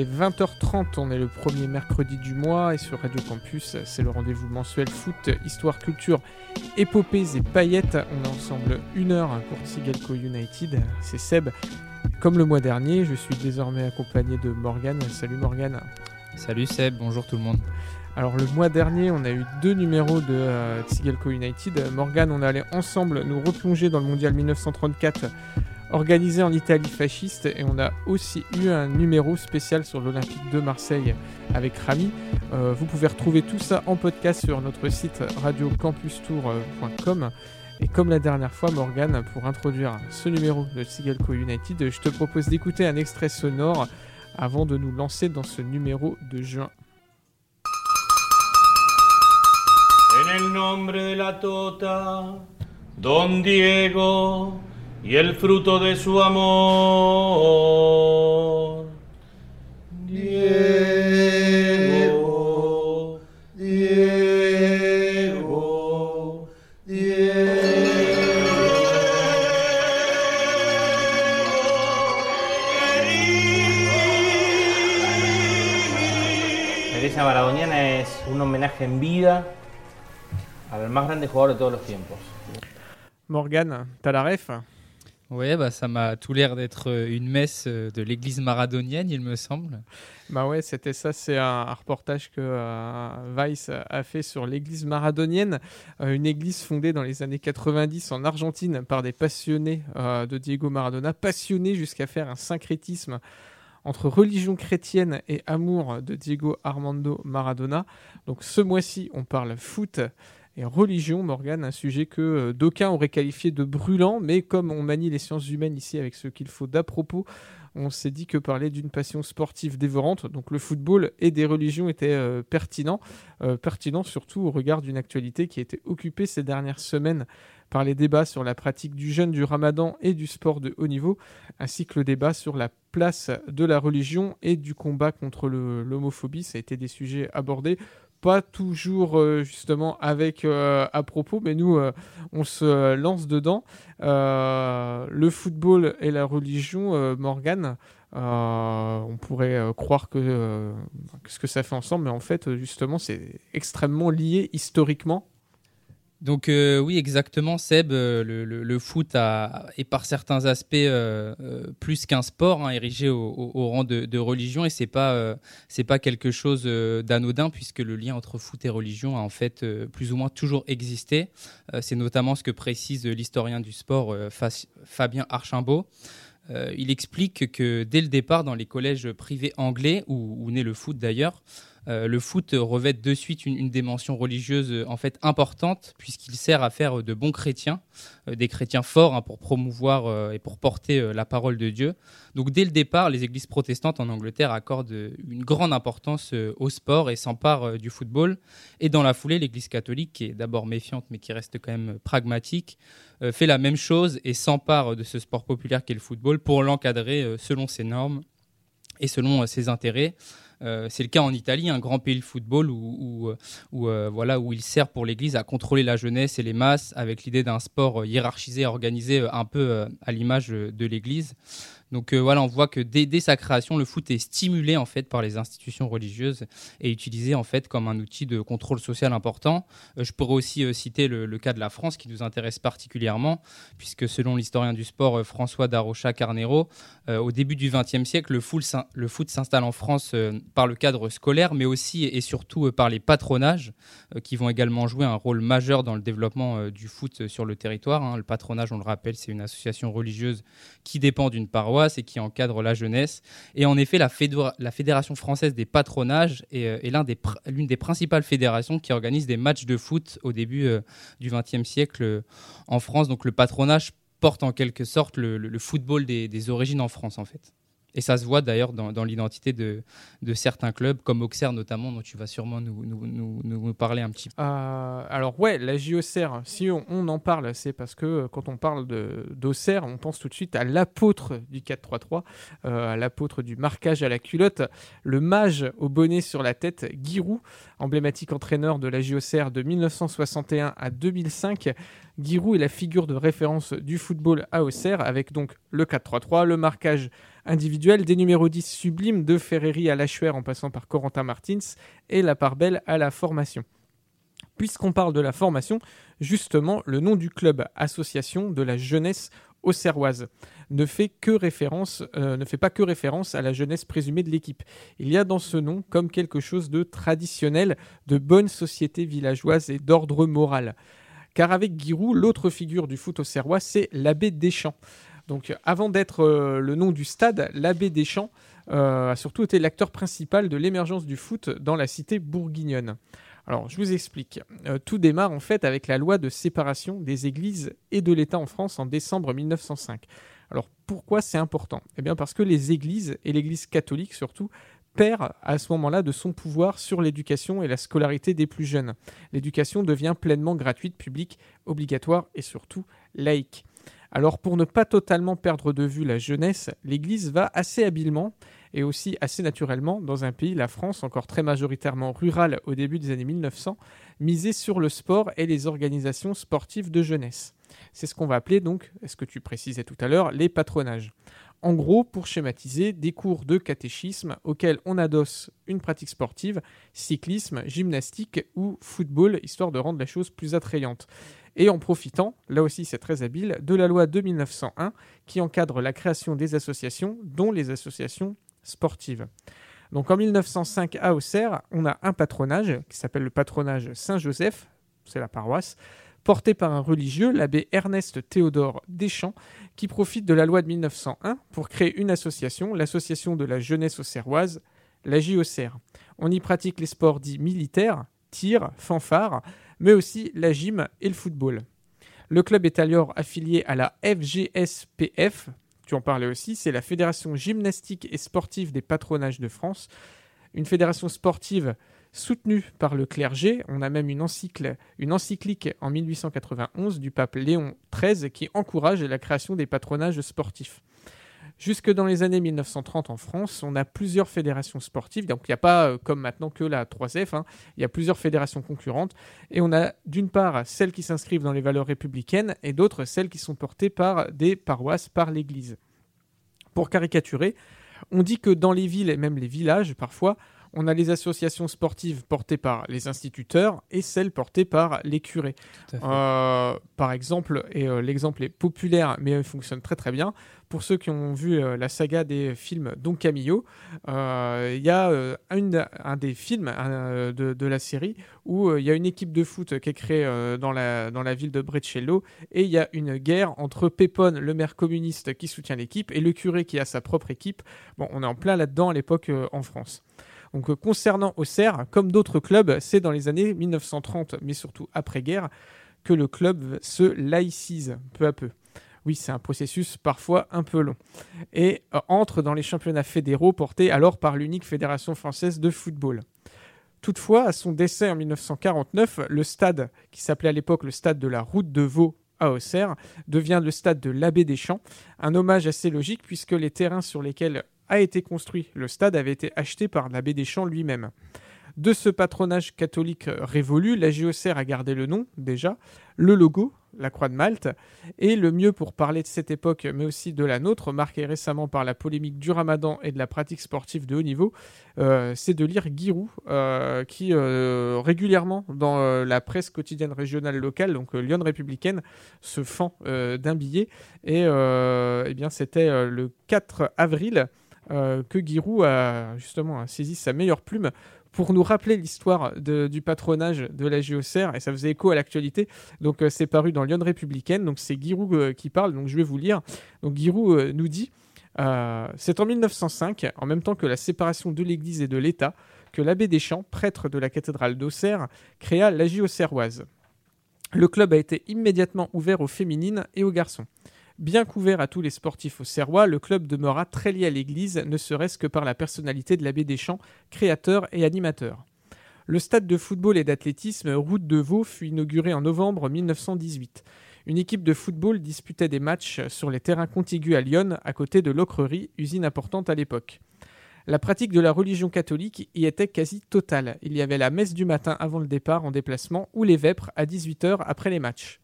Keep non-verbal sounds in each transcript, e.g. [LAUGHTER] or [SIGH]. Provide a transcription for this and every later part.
est 20h30, on est le premier mercredi du mois et sur Radio Campus, c'est le rendez-vous mensuel foot, histoire, culture, épopées et paillettes. On est ensemble une heure pour Tsigalco United. C'est Seb. Comme le mois dernier, je suis désormais accompagné de Morgan. Salut Morgan. Salut Seb, bonjour tout le monde. Alors le mois dernier, on a eu deux numéros de euh, Tsigalco United. Morgan, on est allé ensemble nous replonger dans le mondial 1934 organisé en Italie fasciste et on a aussi eu un numéro spécial sur l'Olympique de Marseille avec Rami. Euh, vous pouvez retrouver tout ça en podcast sur notre site radiocampustour.com. Et comme la dernière fois, Morgan, pour introduire ce numéro de Sigalco United, je te propose d'écouter un extrait sonore avant de nous lancer dans ce numéro de juin. En el nombre de la Tota, Don Diego y el fruto de su amor. Diego, Diego, La iglesia maradoniana es un homenaje en vida al más grande jugador de todos los tiempos. Morgan, t'as la ref Ouais, bah, ça m'a tout l'air d'être euh, une messe euh, de l'église maradonienne, il me semble. Bah ouais, c'était ça, c'est un, reportage que euh, Vice a fait sur l'église maradonienne, euh, une église fondée dans les années 90 en Argentine par des passionnés de Diego Maradona, passionnés jusqu'à faire un syncrétisme entre religion chrétienne et amour de Diego Armando Maradona. Donc ce mois-ci, on parle foot et religion, Morgan, un sujet que euh, d'aucuns auraient qualifié de brûlant, mais comme on manie les sciences humaines ici avec ce qu'il faut d'à propos, on s'est dit que parler d'une passion sportive dévorante, donc le football et des religions était euh, pertinent, euh, pertinent surtout au regard d'une actualité qui a été occupée ces dernières semaines par les débats sur la pratique du jeûne du ramadan et du sport de haut niveau, ainsi que le débat sur la place de la religion et du combat contre l'homophobie. Ça a été des sujets abordés pas toujours euh, justement avec euh, à propos, mais nous euh, on se lance dedans. Le football et la religion, Morgane, on pourrait croire que euh, ce que ça fait ensemble, mais en fait justement c'est extrêmement lié historiquement. Donc euh, oui, exactement, Seb, euh, le, foot est par certains aspects euh, plus qu'un sport, hein, érigé au, rang de, religion, et c'est pas pas quelque chose d'anodin puisque le lien entre foot et religion a en fait plus ou moins toujours existé. C'est notamment ce que précise l'historien du sport Fa- Fabien Archimbault. Il explique que dès le départ, dans les collèges privés anglais, où, où naît le foot d'ailleurs, euh, le foot revêt de suite une, dimension religieuse euh, en fait importante puisqu'il sert à faire de bons chrétiens, euh, des chrétiens forts hein, pour promouvoir euh, et pour porter euh, la parole de Dieu. Donc dès le départ, les églises protestantes en Angleterre accordent euh, une grande importance euh, au sport et s'emparent euh, du football. Et dans la foulée, l'église catholique, qui est d'abord méfiante mais qui reste quand même pragmatique, euh, fait la même chose et s'empare de ce sport populaire qu'est le football pour l'encadrer euh, selon ses normes et selon euh, ses intérêts. Euh, c'est le cas en Italie, un grand pays de football où, euh, euh, voilà, où il sert pour l'Église à contrôler la jeunesse et les masses avec l'idée d'un sport hiérarchisé, organisé un peu à l'image de l'Église. Donc euh, voilà, on voit que dès, sa création, le foot est stimulé en fait par les institutions religieuses et utilisé en fait comme un outil de contrôle social important. Euh, je pourrais aussi euh, citer le, cas de la France qui nous intéresse particulièrement, puisque selon l'historien du sport François Darocha Carnero, au début du XXe siècle, le foot, le foot s'installe en France par le cadre scolaire, mais aussi et surtout par les patronages, qui vont également jouer un rôle majeur dans le développement du foot sur le territoire. hein. Le patronage, on le rappelle, c'est une association religieuse qui dépend d'une paroisse et qui encadre la jeunesse. Et en effet, la, fédéra- la Fédération française des patronages est, euh, l'une des principales fédérations qui organise des matchs de foot au début euh, du XXe siècle euh, en France. Donc le patronage porte en quelque sorte le football des, des origines en France, en fait. Et ça se voit d'ailleurs dans, l'identité de, certains clubs, comme Auxerre notamment, dont tu vas sûrement nous, parler un petit peu. Euh, alors ouais, la JOCR, si on, en parle, c'est parce que euh, quand on parle d'Auxerre, on pense tout de suite à l'apôtre du 4-3-3, euh, à l'apôtre du marquage à la culotte, le mage au bonnet sur la tête, Giroud, emblématique entraîneur de la JOCR de 1961 à 2005. Giroud est la figure de référence du football à Auxerre, avec donc le 4-3-3, le marquage individuelle, des numéros 10 sublimes de Ferreri à Lachuer en passant par Corentin Martins et la part belle à la formation. Puisqu'on parle de la formation, justement, le nom du club association de la jeunesse auxerroise ne fait euh, ne fait pas que référence à la jeunesse présumée de l'équipe. Il y a dans ce nom comme quelque chose de traditionnel, de bonne société villageoise et d'ordre moral. Car avec Giroud, l'autre figure du foot auxerrois, c'est l'abbé Deschamps. Donc avant d'être euh, le nom du stade, l'abbé Deschamps euh, a surtout été l'acteur principal de l'émergence du foot dans la cité bourguignonne. Alors, je vous explique. Euh, tout démarre en fait avec la loi de séparation des églises et de l'État en France en décembre 1905. Alors, pourquoi c'est important? Eh bien, parce que les églises, et l'Église catholique surtout, perd à ce moment-là de son pouvoir sur l'éducation et la scolarité des plus jeunes. L'éducation devient pleinement gratuite, publique, obligatoire et surtout laïque. Alors pour ne pas totalement perdre de vue la jeunesse, l'Église va assez habilement et aussi assez naturellement, dans un pays, la France, encore très majoritairement rurale au début des années 1900, miser sur le sport et les organisations sportives de jeunesse. C'est ce qu'on va appeler donc, ce que tu précisais tout à l'heure, les patronages. En gros, pour schématiser, des cours de catéchisme auxquels on adosse une pratique sportive, cyclisme, gymnastique ou football, histoire de rendre la chose plus attrayante. Et en profitant, là aussi c'est très habile, de la loi de 1901 qui encadre la création des associations, dont les associations sportive. Donc en 1905 à Auxerre, on a un patronage qui s'appelle le patronage Saint-Joseph, c'est la paroisse, porté par un religieux, l'abbé Ernest Théodore Deschamps, qui profite de la loi de 1901 pour créer une association, l'association de la jeunesse auxerroise, la JOCR. On y pratique les sports dits militaires, tir, fanfare, mais aussi la gym et le football. Le club est alors affilié à la FGSPF, tu en parlais aussi, c'est la Fédération gymnastique et sportive des patronages de France, une fédération sportive soutenue par le clergé. On a même une, une encyclique en 1891 du pape Léon XIII qui encourage la création des patronages sportifs. Jusque dans les années 1930 en France, on a plusieurs fédérations sportives. Donc il n'y a pas, euh, comme maintenant, que la 3F. Hein. il y a plusieurs fédérations concurrentes. Et on a d'une part celles qui s'inscrivent dans les valeurs républicaines et d'autres celles qui sont portées par des paroisses, par l'Église. Pour caricaturer, on dit que dans les villes et même les villages, parfois, on a les associations sportives portées par les instituteurs et celles portées par les curés. Euh, par exemple, et euh, l'exemple est populaire mais il fonctionne très très bien, pour ceux qui ont vu euh, la saga des films Don Camillo, il y a un des films de, la série où il y a une équipe de foot qui est créée dans, la, dans la ville de Breccello et il y a une guerre entre Pépone, le maire communiste qui soutient l'équipe, et le curé qui a sa propre équipe. Bon, on est en plein là-dedans à l'époque en France. Euh, concernant Auxerre, comme d'autres clubs, c'est dans les années 1930, mais surtout après-guerre, que le club se laïcise peu à peu. Oui, c'est un processus parfois un peu long. Et euh, entre dans les championnats fédéraux portés alors par l'unique fédération française de football. Toutefois, à son décès en 1949, le stade, qui s'appelait à l'époque le stade de la Route de Vaux à Auxerre, devient le stade de l'Abbé des Champs, un hommage assez logique puisque les terrains sur lesquels a été construit. Le stade avait été acheté par l'abbé Deschamps lui-même. De ce patronage catholique révolu, la JOCR a gardé le nom, déjà, le logo, la croix de Malte, et le mieux pour parler de cette époque, mais aussi de la nôtre, marquée récemment par la polémique du ramadan et de la pratique sportive de haut niveau, euh, c'est de lire Giroud, euh, qui euh, régulièrement, dans la presse quotidienne régionale locale, donc Lyon républicaine, se fend d'un billet, et eh bien c'était le 4 avril euh, que Giroud a justement saisi sa meilleure plume pour nous rappeler l'histoire du patronage de la JOCR, et ça faisait écho à l'actualité. Donc euh, c'est paru dans Lyon républicaine, donc c'est Giroud euh, qui parle, donc je vais vous lire. Donc Giroud nous dit C'est en 1905, en même temps que la séparation de l'Église et de l'État, que l'abbé Deschamps, prêtre de la cathédrale d'Auxerre, créa la JOCRoise. Le club a été immédiatement ouvert aux féminines et aux garçons. Bien couvert à tous les sportifs au Serrois, le club demeura très lié à l'Église, ne serait-ce que par la personnalité de l'abbé Deschamps, créateur et animateur. Le stade de football et d'athlétisme Route de Vaux fut inauguré en novembre 1918. Une équipe de football disputait des matchs sur les terrains contigus à Lyon, à côté de l'Ocrerie, usine importante à l'époque. La pratique de la religion catholique y était quasi totale. Il y avait la messe du matin avant le départ en déplacement ou les vêpres à 18h après les matchs.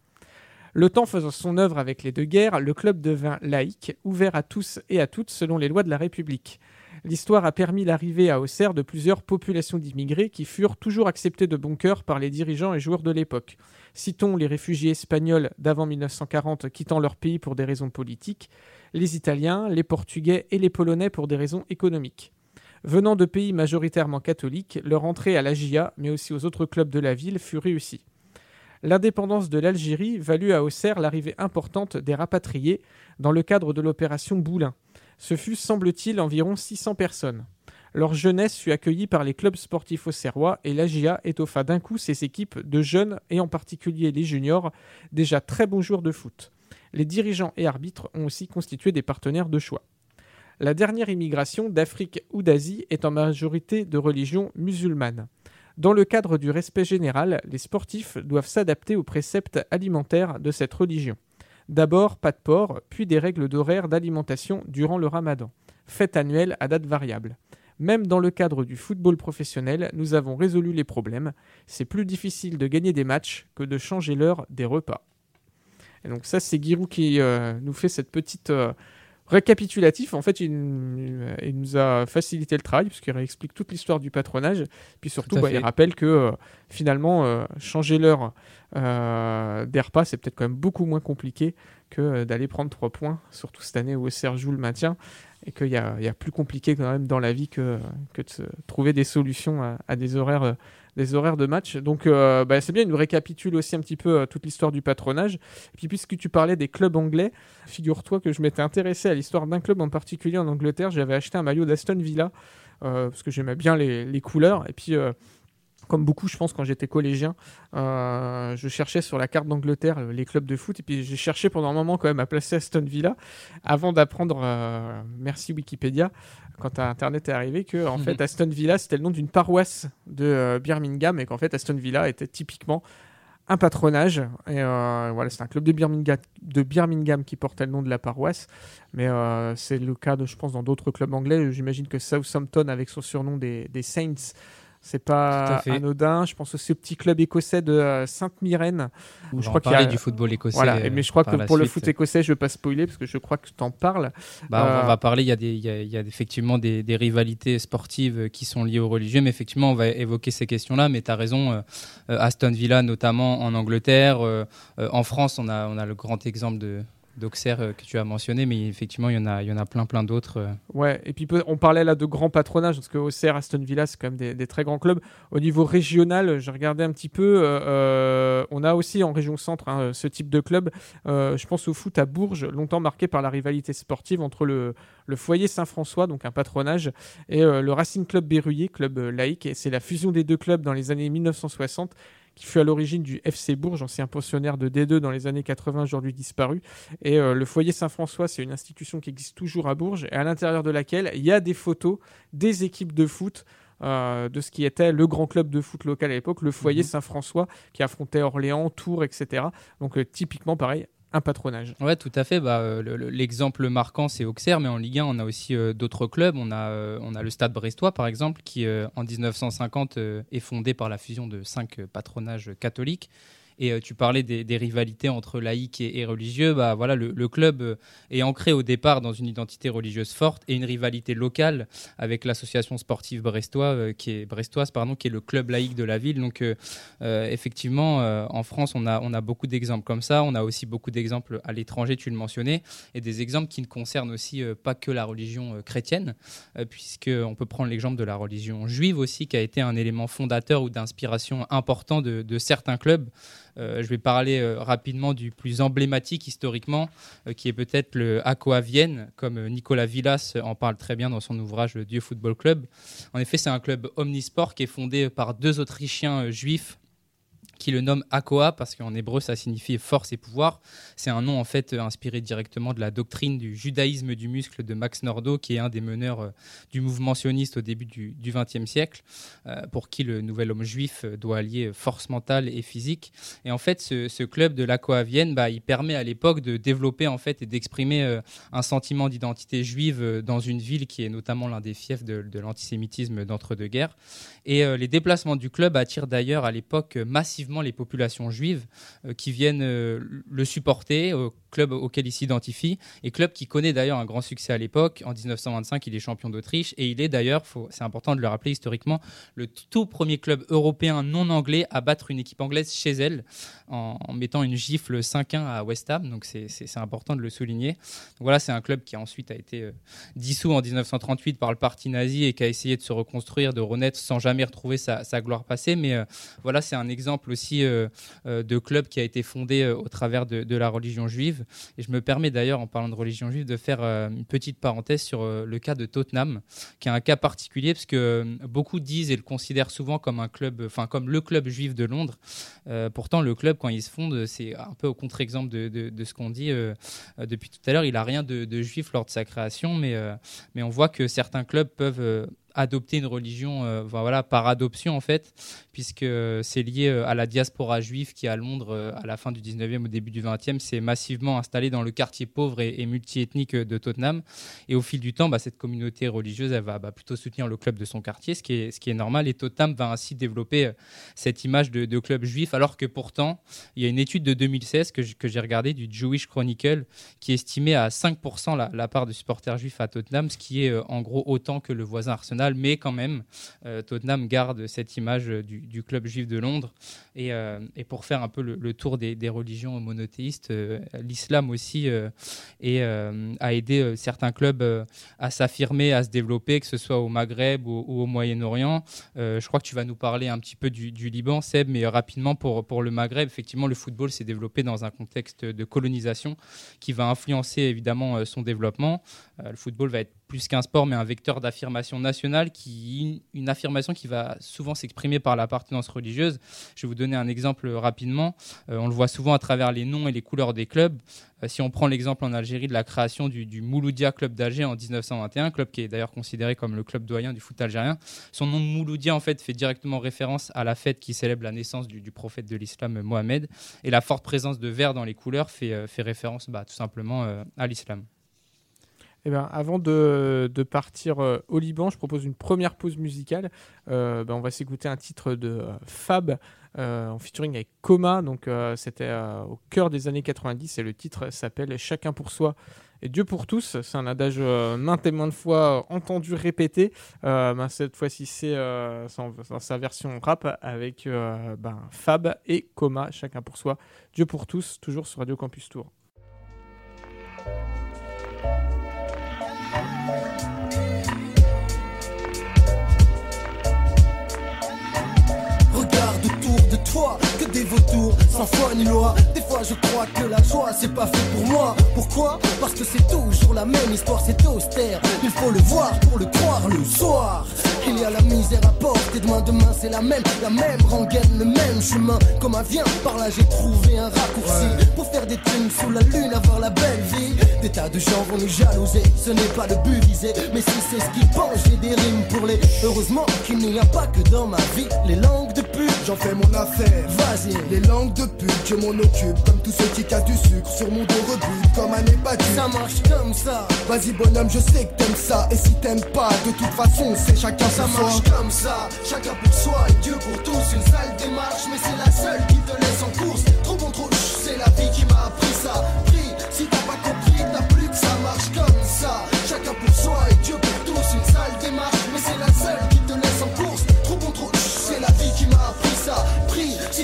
Le temps faisant son œuvre avec les deux guerres, le club devint laïque, ouvert à tous et à toutes selon les lois de la République. L'histoire a permis l'arrivée à Auxerre de plusieurs populations d'immigrés qui furent toujours acceptés de bon cœur par les dirigeants et joueurs de l'époque. Citons les réfugiés espagnols d'avant 1940 quittant leur pays pour des raisons politiques, les Italiens, les Portugais et les Polonais pour des raisons économiques. Venant de pays majoritairement catholiques, leur entrée à la GIA, mais aussi aux autres clubs de la ville, fut réussie. L'indépendance de l'Algérie valut à Auxerre l'arrivée importante des rapatriés dans le cadre de l'opération Boulin. Ce fut, semble-t-il, environ 600 personnes. Leur jeunesse fut accueillie par les clubs sportifs auxerrois et l'AGIA étoffa d'un coup ses équipes de jeunes et en particulier les juniors, déjà très bons joueurs de foot. Les dirigeants et arbitres ont aussi constitué des partenaires de choix. La dernière immigration d'Afrique ou d'Asie est en majorité de religion musulmane. Dans le cadre du respect général, les sportifs doivent s'adapter aux préceptes alimentaires de cette religion. D'abord, pas de porc, puis des règles d'horaire d'alimentation durant le ramadan, fête annuelle à date variable. Même dans le cadre du football professionnel, nous avons résolu les problèmes. C'est plus difficile de gagner des matchs que de changer l'heure des repas. Et donc ça, c'est Giroud qui euh, nous fait cette petite euh, récapitulatif. En fait, il, nous a facilité le travail puisqu'il réexplique toute l'histoire du patronage. Puis surtout, bah, il rappelle que euh, finalement, changer l'heure des repas, c'est peut-être quand même beaucoup moins compliqué que d'aller prendre trois points, surtout cette année où Serge joue le maintien et qu'il y, a, plus compliqué quand même dans la vie que, que de trouver des solutions à des horaires des horaires de match. Donc euh, bah, c'est bien, il nous récapitule aussi un petit peu euh, toute l'histoire du patronage. Et puis puisque tu parlais des clubs anglais, figure-toi que je m'étais intéressé à l'histoire d'un club en particulier en Angleterre. J'avais acheté un maillot d'Aston Villa euh, parce que j'aimais bien les, couleurs. Et puis comme beaucoup, je pense, quand j'étais collégien, je cherchais sur la carte d'Angleterre les clubs de foot. Et puis j'ai cherché pendant un moment quand même à placer Aston Villa avant d'apprendre, merci Wikipédia, quand Internet est arrivé que en [LAUGHS] fait Aston Villa c'était le nom d'une paroisse de euh, Birmingham et qu'en fait Aston Villa était typiquement un patronage et euh, voilà c'est un club de Birmingham, de Birmingham qui portait le nom de la paroisse mais euh, c'est le cas de je pense dans d'autres clubs anglais j'imagine que Southampton avec son surnom des, des Saints c'est pas anodin. Je pense aussi au petit club écossais de euh, Sainte-Myrène. Où je crois qu'il y a du football écossais. Voilà, mais je crois que pour le foot écossais, je ne vais pas spoiler parce que je crois que tu en parles. Bah, On va euh, parler. Il y a, des, il y a, effectivement des, rivalités sportives qui sont liées aux religieux, mais effectivement, on va évoquer ces questions-là. Mais tu as raison. Euh, Aston Villa, notamment en Angleterre. en France, on a, on a le grand exemple de, d'Auxerre euh, que tu as mentionné, mais effectivement, il y en a, il y en a plein, plein d'autres. Euh. Ouais, et puis on parlait là de grands patronages, parce que Auxerre, Aston Villa, c'est quand même des, très grands clubs. Au niveau régional, j'ai regardé un petit peu, euh, on a aussi en région centre hein, ce type de club. je pense au foot à Bourges, longtemps marqué par la rivalité sportive entre le, le foyer Saint-François, donc un patronage, et le Racing Club Berruyer, club laïque. Et c'est la fusion des deux clubs dans les années 1960 qui fut à l'origine du FC Bourges, ancien pensionnaire de D2 dans les années 80, aujourd'hui disparu. Et euh, le foyer Saint-François, c'est une institution qui existe toujours à Bourges, et à l'intérieur de laquelle il y a des photos des équipes de foot. Euh, de ce qui était le grand club de foot local à l'époque, le foyer mhm. Saint-François, qui affrontait Orléans, Tours, etc. Donc euh, typiquement pareil, un patronage. Ouais, tout à fait. Bah, euh, l'exemple marquant, c'est Auxerre, mais en Ligue 1, on a aussi euh, d'autres clubs. On a, euh, on a le Stade Brestois, par exemple, qui en 1950 est fondé par la fusion de cinq patronages catholiques. Et euh, tu parlais des, rivalités entre laïcs et, religieux. Bah, voilà, le, club euh, est ancré au départ dans une identité religieuse forte et une rivalité locale avec l'association sportive brestois, euh, qui est, brestoise, pardon, qui est le club laïque de la ville. Donc, effectivement, en France, on a, on a beaucoup d'exemples comme ça. On a aussi beaucoup d'exemples à l'étranger, tu le mentionnais, et des exemples qui ne concernent aussi pas que la religion chrétienne, puisqu'on peut prendre l'exemple de la religion juive aussi, qui a été un élément fondateur ou d'inspiration important de certains clubs. Euh, je vais parler euh, rapidement du plus emblématique historiquement, euh, qui est peut-être le Aqua Vienne, comme Nicolas Villas en parle très bien dans son ouvrage Dieu Football Club. En effet, c'est un club omnisport qui est fondé par deux Autrichiens juifs qui le nomme Akoa parce qu'en hébreu ça signifie force et pouvoir. C'est un nom en fait inspiré directement de la doctrine du judaïsme du muscle de Max Nordau, qui est un des meneurs euh, du mouvement sioniste au début du XXe siècle, euh, pour qui le nouvel homme juif doit allier force mentale et physique. Et en fait, ce, club de l'Akoa Vienne, bah, il permet à l'époque de développer en fait et d'exprimer euh, un sentiment d'identité juive dans une ville qui est notamment l'un des fiefs de, de l'antisémitisme d'entre-deux-guerres. Et les déplacements du club attirent d'ailleurs à l'époque massivement les populations juives qui viennent le supporter, club auquel il s'identifie, et club qui connaît d'ailleurs un grand succès à l'époque. En 1925, il est champion d'Autriche, et il est d'ailleurs, c'est important de le rappeler historiquement, le tout premier club européen non anglais à battre une équipe anglaise chez elle, en, mettant une gifle 5-1 à West Ham, donc c'est important de le souligner. Voilà, c'est un club qui ensuite a été dissous en 1938 par le parti nazi et qui a essayé de se reconstruire, de renaître sans jamais retrouver sa, gloire passée. Mais euh, voilà, c'est un exemple aussi euh, euh, de club qui a été fondé au travers de, la religion juive. Et je me permets d'ailleurs, en parlant de religion juive, de faire une petite parenthèse sur le cas de Tottenham, qui est un cas particulier parce que beaucoup disent et le considèrent souvent comme un club, enfin comme le club juif de Londres. pourtant, le club, quand il se fonde, c'est un peu au contre-exemple de, ce qu'on dit depuis tout à l'heure. Il a rien de, de, juif lors de sa création, mais, mais on voit que certains clubs peuvent adopter une religion euh, voilà, par adoption en fait, puisque c'est lié euh, à la diaspora juive qui à Londres, euh, à la fin du 19e, au début du 20e, s'est massivement installée dans le quartier pauvre et, multiethnique de Tottenham. Et au fil du temps, bah, cette communauté religieuse, elle va bah, plutôt soutenir le club de son quartier, ce qui est, ce qui est normal. Et Tottenham va ainsi développer cette image de, club juif, alors que pourtant, il y a une étude de 2016 que, j'ai regardée du Jewish Chronicle qui estimait à 5% la, la part de supporters juifs à Tottenham, ce qui est en gros autant que le voisin Arsenal mais quand même, euh, Tottenham garde cette image du, club juif de Londres. Et, euh, pour faire un peu le, tour des, religions monothéistes, euh, l'islam aussi a aidé certains clubs à s'affirmer, à se développer, que ce soit au Maghreb ou, au Moyen-Orient. je crois que tu vas nous parler un petit peu du, Liban, Seb, mais rapidement pour le Maghreb, effectivement, le football s'est développé dans un contexte de colonisation qui va influencer évidemment son développement. le football va être plus qu'un sport, mais un vecteur d'affirmation nationale, une affirmation qui va souvent s'exprimer par l'appartenance religieuse. Je vais vous donner un exemple rapidement. Euh, on le voit souvent à travers les noms et les couleurs des clubs. Euh, si on prend l'exemple en Algérie de la création du, Mouloudia Club d'Alger en 1921, club qui est d'ailleurs considéré comme le club doyen du foot algérien, son nom Mouloudia en fait fait directement référence à la fête qui célèbre la naissance du, prophète de l'islam Mohamed, et la forte présence de vert dans les couleurs fait, euh, fait référence bah, tout simplement à l'islam. Eh ben, avant de, partir euh, au Liban, je propose une première pause musicale. Euh, ben, on va s'écouter un titre de euh, Fab en featuring avec Coma. Donc, c'était au cœur des années 90 et le titre s'appelle Chacun pour soi et Dieu pour tous. C'est un adage maintes et maintes fois entendu répété. Ben, cette fois-ci, c'est dans sa version rap avec Fab et Coma, Chacun pour soi. Dieu pour tous, toujours sur Radio Campus Tour. Des vautours, sans foi ni loi. Des fois je crois que la joie c'est pas fait pour moi. Pourquoi? Parce que c'est toujours la même histoire, c'est austère. Il faut le voir pour le croire le soir. Il y a la misère à porter de main demain, c'est la même, la même rengaine, le même chemin. Comme un vient par là, j'ai trouvé un raccourci pour faire des thunes sous la lune, avoir la belle vie. Des tas de gens vont nous jalouser, ce n'est pas le but visé, mais si c'est ce qu'ils pensent, j'ai des rimes pour les. Heureusement qu'il n'y a pas que dans ma vie les langues de pute. J'en fais mon affaire, vas-y. Les langues de pute, je m'en occupe, comme tous ceux qui cassent du sucre sur mon dos rebute, comme un ébattu. Ça marche comme ça. Vas-y bonhomme, je sais que t'aimes ça, et si t'aimes pas, de toute façon, c'est chacun ça marche comme ça, chacun pour soi et Dieu pour tous. Une sale démarche, mais c'est la seule qui te laisse en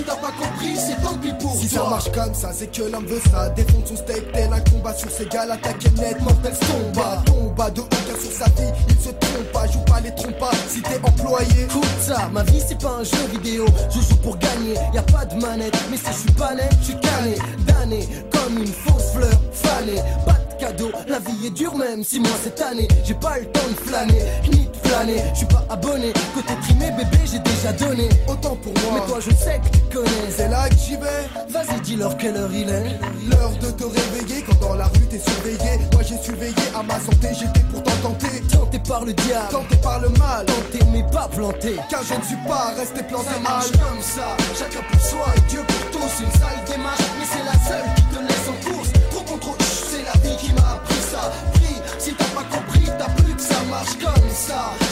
t'as pas compris, c'est tant pis pour si ça marche comme ça, c'est que l'homme veut ça. Défendre son steak, tel un combat sur ses gars, attaquer net, mortel combat. Tomba de hauteur sur sa vie, il se trompe pas, joue pas les trompe pas. Si t'es employé. Écoute ça, ma vie c'est pas un jeu vidéo, je joue pour gagner, y a pas de manette, mais si je suis pas net, je suis cané, damné, comme une fausse fleur, fanée, pas de cadeau, la vie est dure même si moi cette année, j'ai pas le temps de flâner, ni flâner, je suis pas abonné, côté trimé bébé j'ai déjà donné, autant pour moi, mais toi je sais que tu connais, c'est là que j'y vais. Vas-y, dis-leur quelle heure il est. L'heure de te réveiller quand dans la rue t'es surveillé. Moi j'ai surveillé à ma santé, j'étais pourtant tenté. Tenté par le diable, tenté par le mal. Tenté mais pas planté. Car je ne suis pas resté planté ça mal. comme ça, chacun pour soi et Dieu pour tous. Une sale démarche, mais c'est la seule qui te laisse en course. Trop contre c'est la vie qui m'a appris ça. Prie, si t'as pas compris, t'as plus que ça marche comme ça.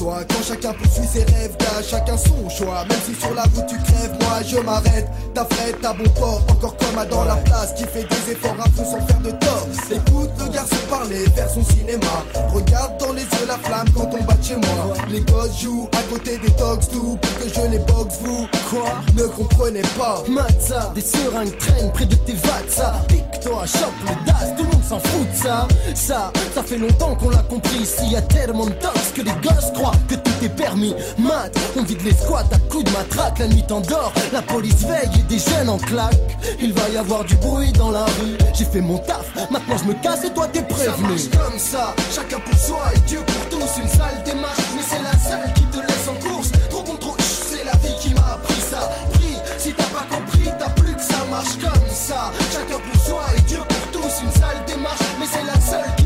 Soi, quand chacun poursuit ses rêves, gars, chacun son choix. Même si sur la route tu crèves, moi je m'arrête. Ta frette, t'as bon port, encore comme à dans la place, qui fait des efforts à fond sans faire de tort. Écoute le garçon parler vers son cinéma. Regarde dans les yeux la flamme quand on bat chez moi. Les gosses jouent à côté des dogs tout pour que je les boxe, vous. Quoi? Ne comprenez pas. Matza, des seringues traînent près de tes ça. Pique-toi, chope le das, tout le monde s'en fout de ça. Ça, ça fait longtemps qu'on l'a compris. S'il y a tellement de tox que les gosses croient que tout est permis. Mat, on vide les squats à coups de matraque. La nuit t'endort, la police veille et des jeunes en claque. Il va y avoir du bruit dans la rue. J'ai fait mon taf, maintenant je me casse et toi t'es prévenu. Ça marche comme ça, chacun pour soi et Dieu pour tous. Une sale démarche, mais c'est la seule qui te laisse en course. Trop contre trop, c'est la vie qui m'a appris ça. Prie, si t'as pas compris, t'as plus que ça marche comme ça. Chacun pour soi et Dieu pour tous. Une sale démarche, mais c'est la seule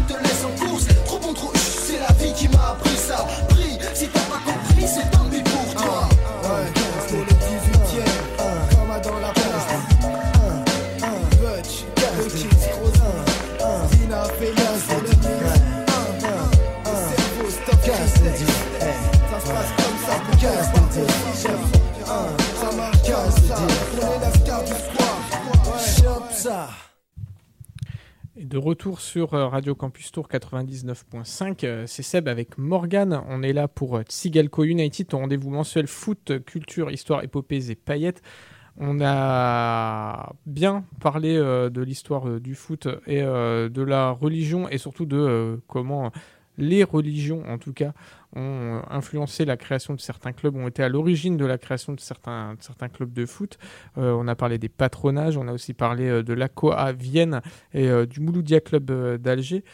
de retour sur euh, Radio Campus Tour 99.5, euh, c'est Seb avec Morgan. On est là pour euh, Tsigalco United, ton rendez-vous mensuel foot, culture, histoire, épopées et paillettes. On a bien parlé de l'histoire du foot et de la religion et surtout de comment les religions, en tout cas, ont euh, influencé la création de certains clubs, ont été à l'origine de la création de certains, certains clubs de foot. Euh, on a parlé des patronages, on a aussi parlé euh, de l'ACOA Vienne et du Mouloudia Club d'Alger.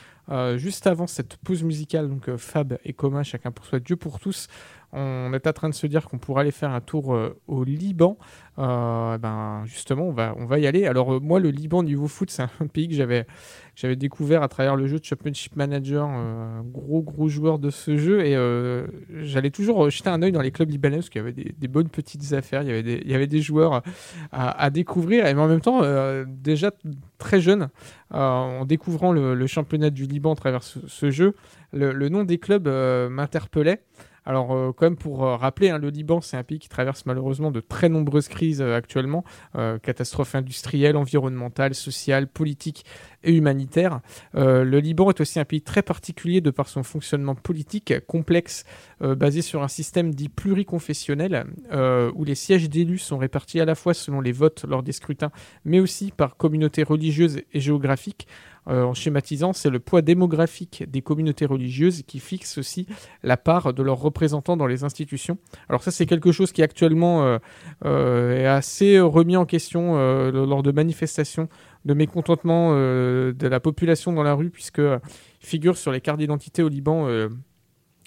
Juste avant cette pause musicale, donc Fab et Coma, chacun pour soi, Dieu pour tous, on est en train de se dire qu'on pourrait aller faire un tour au Liban. Ben justement, on va, on va y aller. Alors moi, le Liban niveau foot, c'est un [LAUGHS] pays que j'avais, j'avais découvert à travers le jeu de Championship Manager, euh, gros gros joueur de ce jeu, et euh, j'allais toujours jeter un œil dans les clubs libanais parce qu'il y avait des, bonnes petites affaires, il y avait des, il y avait des joueurs à, découvrir, et mais en même temps, euh, déjà très jeune, euh, en découvrant le, championnat du Liban à travers ce, jeu, le, le nom des clubs euh, m'interpellait. Alors, euh, quand même, pour euh, rappeler, hein, le Liban, c'est un pays qui traverse malheureusement de très nombreuses crises euh, actuellement, euh, catastrophes industrielles, environnementales, sociales, politiques et humanitaires. Le Liban est aussi un pays très particulier de par son fonctionnement politique complexe, basé sur un système dit pluriconfessionnel, où les sièges d'élus sont répartis à la fois selon les votes lors des scrutins, mais aussi par communauté religieuse et géographique. Euh, en schématisant, c'est le poids démographique des communautés religieuses qui fixe aussi la part de leurs représentants dans les institutions. Alors ça, c'est quelque chose qui actuellement euh, euh, est assez remis en question lors de manifestations de mécontentement de la population dans la rue, puisque figure sur les cartes d'identité au Liban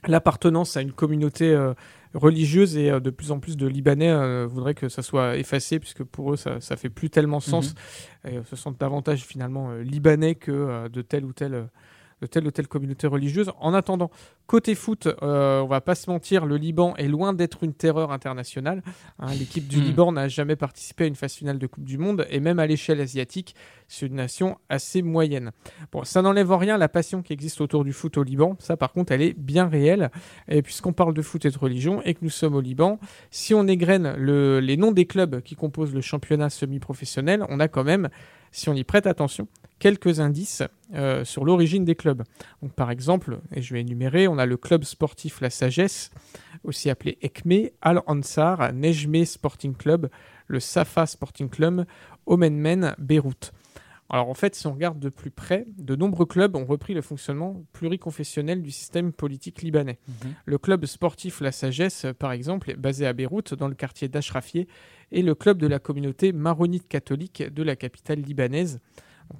l'appartenance à une communauté euh, religieuse et euh, de plus en plus de Libanais euh, voudraient que ça soit effacé, puisque pour eux, ça, ça fait plus tellement sens. Et euh, se sentent davantage finalement libanais que de telle ou telle de telle ou telle communauté religieuse. En attendant, côté foot, euh, on va pas se mentir, le Liban est loin d'être une terreur internationale. hein. L'équipe du Mm. Liban n'a jamais participé à une phase finale de Coupe du Monde et même à l'échelle asiatique, c'est une nation assez moyenne. Bon, ça n'enlève en rien la passion qui existe autour du foot au Liban. Ça, par contre, elle est bien réelle. Et puisqu'on parle de foot et de religion et que nous sommes au Liban, si on égrène le- les noms des clubs qui composent le championnat semi-professionnel, on a quand même, si on y prête attention, quelques indices euh, sur l'origine des clubs. Donc, par exemple, et je vais énumérer, on a le club sportif La Sagesse, aussi appelé ECME, Al Ansar, Nejme Sporting Club, le Safa Sporting Club, Omenmen, Beyrouth. Alors en fait, si on regarde de plus près, de nombreux clubs ont repris le fonctionnement pluriconfessionnel du système politique libanais. Le club sportif La Sagesse, par exemple, est basé à Beyrouth, dans le quartier d'Ashrafieh, et le club de la communauté maronite catholique de la capitale libanaise.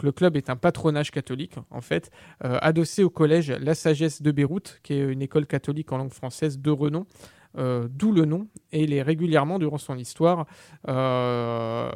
Le club est un patronage catholique, en fait, euh, adossé au collège La Sagesse de Beyrouth, qui est une école catholique en langue française de renom, euh, d'où le nom, et il est régulièrement, durant son histoire, euh,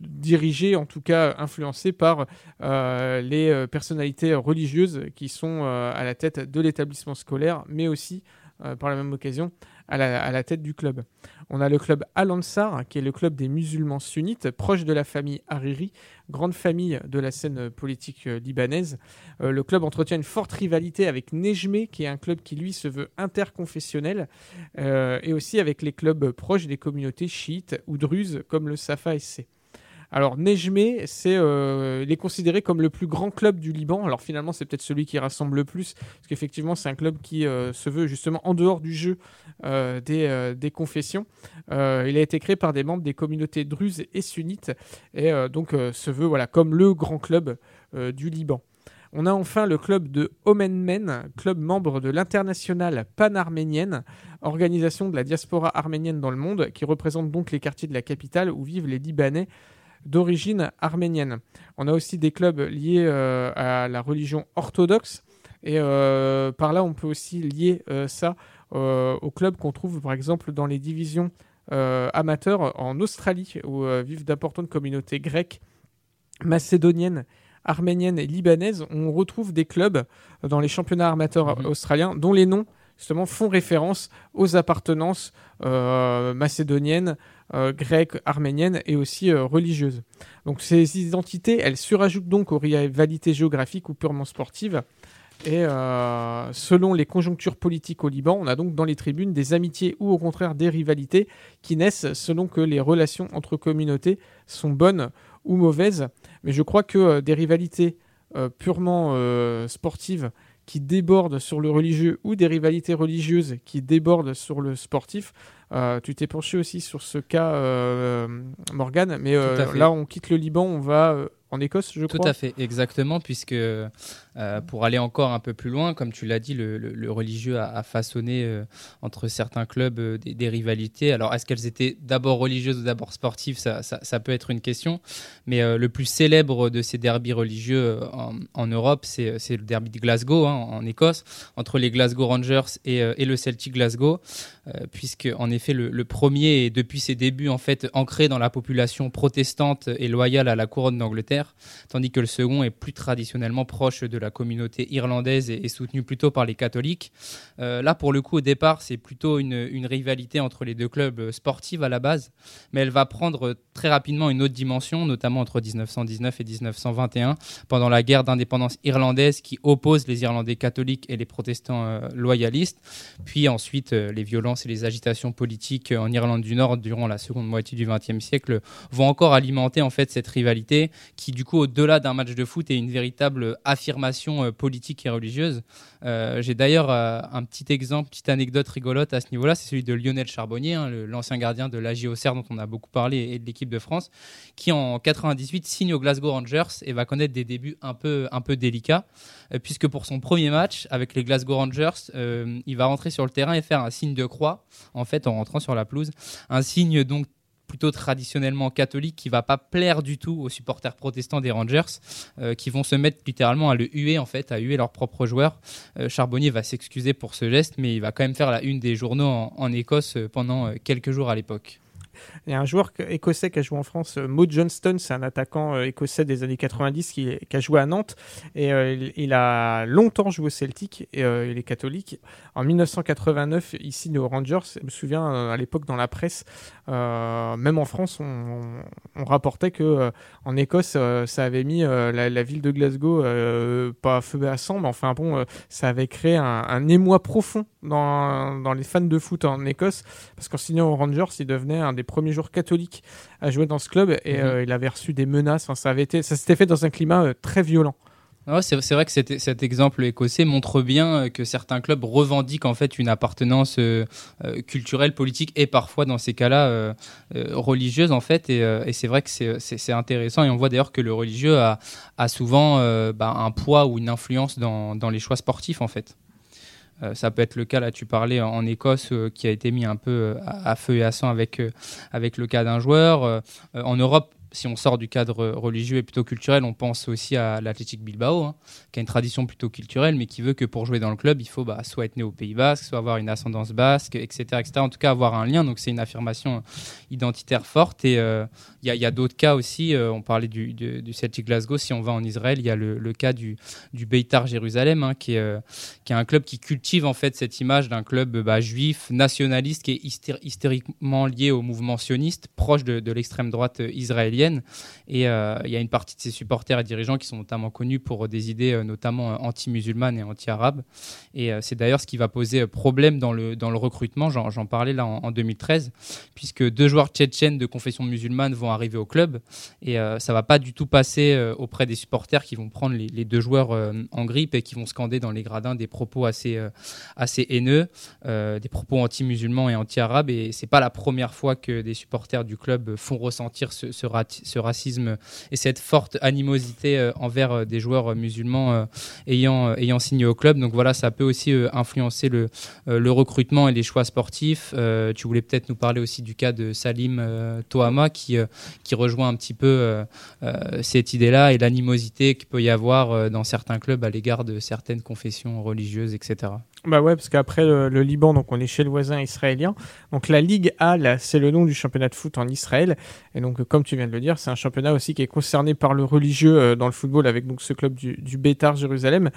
dirigé, en tout cas influencé par les personnalités religieuses qui sont à la tête de l'établissement scolaire, mais aussi, par la même occasion, à la, tête du club. On a le club Al-Ansar, qui est le club des musulmans sunnites, proche de la famille Hariri, grande famille de la scène politique euh, libanaise. Euh, le club entretient une forte rivalité avec Nejmé, qui est un club qui, lui, se veut interconfessionnel, euh, et aussi avec les clubs proches des communautés chiites ou druzes, comme le Safa SC. Alors Nejmé, euh, il est considéré comme le plus grand club du Liban. Alors finalement, c'est peut-être celui qui rassemble le plus, parce qu'effectivement, c'est un club qui euh, se veut justement en dehors du jeu euh, des, confessions. il a été créé par des membres des communautés druzes et sunnites, et donc se veut voilà comme le grand club du Liban. On a enfin le club de Omenmen, club membre de l'internationale pan-arménienne, organisation de la diaspora arménienne dans le monde, qui représente donc les quartiers de la capitale où vivent les Libanais d'origine arménienne. On a aussi des clubs liés euh, à la religion orthodoxe. Et euh, par là, on peut aussi lier euh, ça aux clubs qu'on trouve par exemple dans les divisions amateurs en Australie, où vivent d'importantes communautés grecques, macédoniennes, arméniennes et libanaises. On retrouve des clubs dans les championnats amateurs mhm. australiens dont les noms justement font référence aux appartenances macédoniennes, euh, grecque, arménienne et aussi euh, religieuse. Donc ces identités, elles surajoutent donc aux rivalités géographiques ou purement sportives. Et euh, selon les conjonctures politiques au Liban, on a donc dans les tribunes des amitiés ou au contraire des rivalités qui naissent selon que les relations entre communautés sont bonnes ou mauvaises. Mais je crois que des rivalités purement sportives qui débordent sur le religieux ou des rivalités religieuses qui débordent sur le sportif. Euh, tu t'es penché aussi sur ce cas, euh, Morgan, mais euh, là on quitte le Liban, on va en Écosse, je crois. Tout à fait, exactement, puisque euh, pour aller encore un peu plus loin, comme tu l'as dit, le, religieux a, façonné euh, entre certains clubs euh, des, rivalités. Alors, est-ce qu'elles étaient d'abord religieuses ou d'abord sportives ça, ça, peut être une question. Mais le plus célèbre de ces derbys religieux en, Europe, c'est le derby de Glasgow, hein, en Écosse, entre les Glasgow Rangers et, et le Celtic Glasgow, puisque en effet, le, le, premier est depuis ses débuts en fait ancré dans la population protestante et loyale à la couronne d'Angleterre tandis que le second est plus traditionnellement proche de la communauté irlandaise et, soutenu plutôt par les catholiques. Euh, là, pour le coup, au départ, c'est plutôt une, rivalité entre les deux clubs sportifs à la base, mais elle va prendre très rapidement une autre dimension, notamment entre 1919 et 1921, pendant la guerre d'indépendance irlandaise qui oppose les Irlandais catholiques et les protestants euh, loyalistes, puis ensuite euh, les violences et les agitations politiques en Irlande du Nord durant la seconde moitié du XXe siècle vont encore alimenter en fait cette rivalité qui du coup, au-delà d'un match de foot, est une véritable affirmation euh, politique et religieuse. Euh, j'ai d'ailleurs euh, un petit exemple, petite anecdote rigolote à ce niveau-là, c'est celui de Lionel Charbonnier, hein, l'ancien gardien de Auxerre dont on a beaucoup parlé et de l'équipe de France, qui en 98 signe au Glasgow Rangers et va connaître des débuts un peu, un peu délicats, puisque pour son premier match avec les Glasgow Rangers, il va rentrer sur le terrain et faire un signe de croix, en fait, en rentrant sur la pelouse. Un signe donc plutôt traditionnellement catholique qui va pas plaire du tout aux supporters protestants des Rangers euh, qui vont se mettre littéralement à le huer en fait, à huer leurs propres joueurs. Euh, Charbonnier va s'excuser pour ce geste mais il va quand même faire la une des journaux en Écosse euh, pendant quelques jours à l'époque. Il y a un joueur écossais qui a joué en France, euh, Mo Johnston, c'est un attaquant euh, écossais des années 90 qui, a joué à Nantes et euh, il, a longtemps joué au Celtic et il est catholique. En 1989, il signe aux Rangers. Je me souviens à l'époque dans la presse, même en France, on, rapportait que en Écosse, ça avait mis la, ville de Glasgow pas à feu à sang, mais enfin bon, ça avait créé un, émoi profond dans, dans, les fans de foot en Écosse parce qu'en signant aux Rangers, il devenait un des premiers jours catholiques à jouer dans ce club et mhm. euh, il avait reçu des menaces. Enfin, ça avait été, ça s'était fait dans un climat euh, très violent. Ah c'est vrai que cet, exemple écossais montre bien euh, que certains clubs revendiquent en fait une appartenance culturelle, politique et parfois dans ces cas-là religieuse en fait. Et, c'est vrai que c'est intéressant et on voit d'ailleurs que le religieux a, souvent bah, un poids ou une influence dans, dans les choix sportifs en fait. Euh, ça peut être le cas, là tu parlais en Écosse, euh, qui a été mis un peu euh, à, feu et à sang avec, avec le cas d'un joueur. en Europe, si on sort du cadre religieux et plutôt culturel, on pense aussi à l'Athletic Bilbao, hein, qui a une tradition plutôt culturelle, mais qui veut que pour jouer dans le club, il faut bah, soit être né au Pays Basque, soit avoir une ascendance basque, etc., etc. En tout cas, avoir un lien. Donc, c'est une affirmation identitaire forte. Et euh, il y a, d'autres cas aussi. Euh, on parlait du, Celtic Glasgow. Si on va en Israël, il y a le, cas du, du Beitar Jérusalem, hein, qui, est, euh, qui est un club qui cultive en fait cette image d'un club bah, juif, nationaliste, qui est historiquement lié au mouvement sioniste, proche de l'extrême droite israélienne. Et il y a une partie de ses supporters et dirigeants qui sont notamment connus pour des idées notamment anti-musulmanes et anti-arabes. Et c'est d'ailleurs ce qui va poser problème dans le, dans le recrutement. J'en parlais là en, 2013, puisque deux joueurs tchétchènes de confession musulmane vont arriver au club. Et ça ça va pas du tout passer auprès des supporters qui vont prendre les, deux joueurs en grippe et qui vont scander dans les gradins des propos assez, assez haineux, des propos anti-musulmans et anti-arabes. Et c'est pas la première fois que des supporters du club font ressentir ce, ce, ce racisme et cette forte animosité envers des joueurs musulmans ayant, signé au club. Donc voilà, ça peut aussi influencer le, le recrutement et les choix sportifs. tu voulais peut-être nous parler aussi du cas de Salim Tohama qui, qui rejoint un petit peu cette idée-là et l'animosité qu'il peut y avoir dans certains clubs à l'égard de certaines confessions religieuses, etc. Bah ouais, parce qu'après le, Liban, donc on est chez le voisin israélien. Donc la Ligue A, c'est le nom du championnat de foot en Israël. Et donc, comme tu viens de le dire, c'est un championnat aussi qui est concerné par le religieux euh, dans le football avec donc ce club du, du Bétar Jérusalem.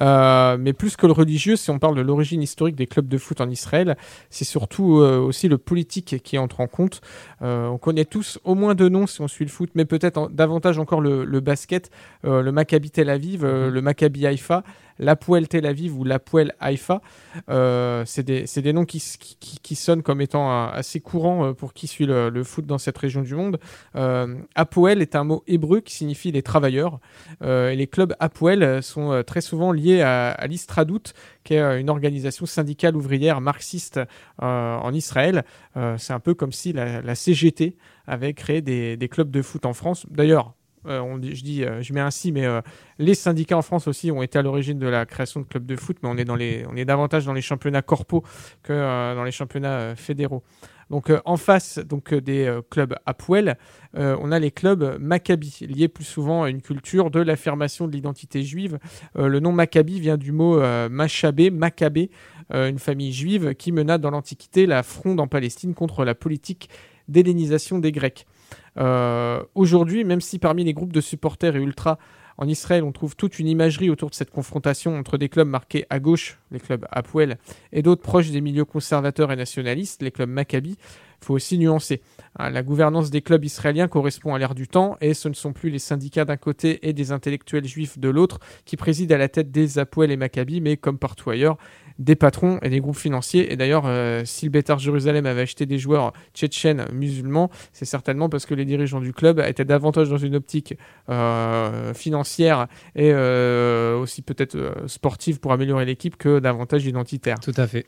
Euh, mais plus que le religieux, si on parle de l'origine historique des clubs de foot en Israël, c'est surtout euh, aussi le politique qui entre en compte. on connaît tous au moins deux noms si on suit le foot, mais peut-être davantage encore le, le basket, le Maccabi Tel Aviv, mm-hmm. le Maccabi Haïfa l'Apoel Tel Aviv ou l'Apoel Haïfa. Euh, c'est des, noms qui, qui, sonnent comme étant euh, assez courants euh, pour qui suit le, foot dans cette région du monde. Apoel est un mot hébreu qui signifie les travailleurs. et les clubs Apoel sont très souvent liés à, à qui est une organisation syndicale ouvrière marxiste en Israël. c'est un peu comme si la, CGT avait créé des clubs de foot en France. D'ailleurs, euh, je dis, euh, je mets ainsi, mais euh, les syndicats en France aussi ont été à l'origine de la création de clubs de foot, mais on est, davantage dans les championnats corpaux que dans les championnats fédéraux. Donc en face des clubs Apwell, on a les clubs Maccabi, liés plus souvent à une culture de l'affirmation de l'identité juive. le nom Maccabi vient du mot Machabé, Maccabée, une famille juive qui mena dans l'Antiquité la fronde en Palestine contre la politique d'hellénisation des Grecs. Euh, aujourd'hui, même si parmi les groupes de supporters et ultras en Israël, on trouve toute une imagerie autour de cette confrontation entre des clubs marqués à gauche, les clubs Apoel, et d'autres proches des milieux conservateurs et nationalistes, les clubs Maccabi. Il faut aussi nuancer. Hein, la gouvernance des clubs israéliens correspond à l'ère du temps et ce ne sont plus les syndicats d'un côté et des intellectuels juifs de l'autre qui président à la tête des Apoel et Maccabi, mais comme partout ailleurs, des patrons et des groupes financiers. Et d'ailleurs, euh, si le Bétar Jérusalem avait acheté des joueurs tchétchènes musulmans, c'est certainement parce que les dirigeants du club étaient davantage dans une optique euh, financière et euh, aussi peut-être sportive pour améliorer l'équipe que davantage identitaire. Tout à fait.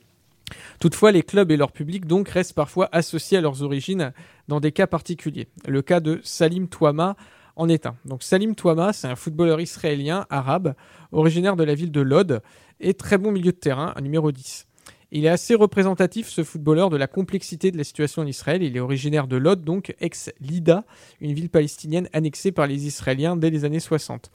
Toutefois, les clubs et leur public donc restent parfois associés à leurs origines dans des cas particuliers. Le cas de Salim Touama en est un. Donc Salim Touama, c'est un footballeur israélien arabe originaire de la ville de Lod et très bon milieu de terrain, un numéro 10. Il est assez représentatif, ce footballeur, de la complexité de la situation en Israël. Il est originaire de Lod, donc ex-Lida, une ville palestinienne annexée par les Israéliens dès les années 60.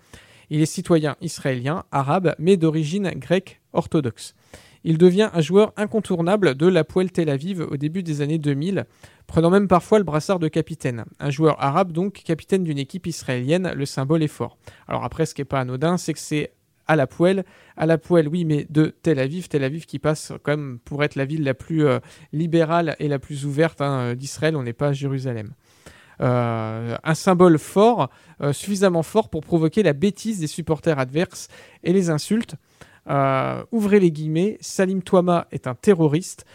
Il est citoyen israélien, arabe, mais d'origine grecque orthodoxe. Il devient un joueur incontournable de la Poel Tel Aviv au début des années 2000, prenant même parfois le brassard de capitaine. Un joueur arabe donc, capitaine d'une équipe israélienne, le symbole est fort. Alors après, ce qui n'est pas anodin, c'est que c'est à la poêle. À la poêle, oui, mais de Tel Aviv. Tel Aviv qui passe quand même pour être la ville la plus euh, libérale et la plus ouverte hein, d'Israël. On n'est pas à Jérusalem. Euh, un symbole fort, euh, suffisamment fort pour provoquer la bêtise des supporters adverses et les insultes. ouvrez les guillemets, Salim Touama est un terroriste.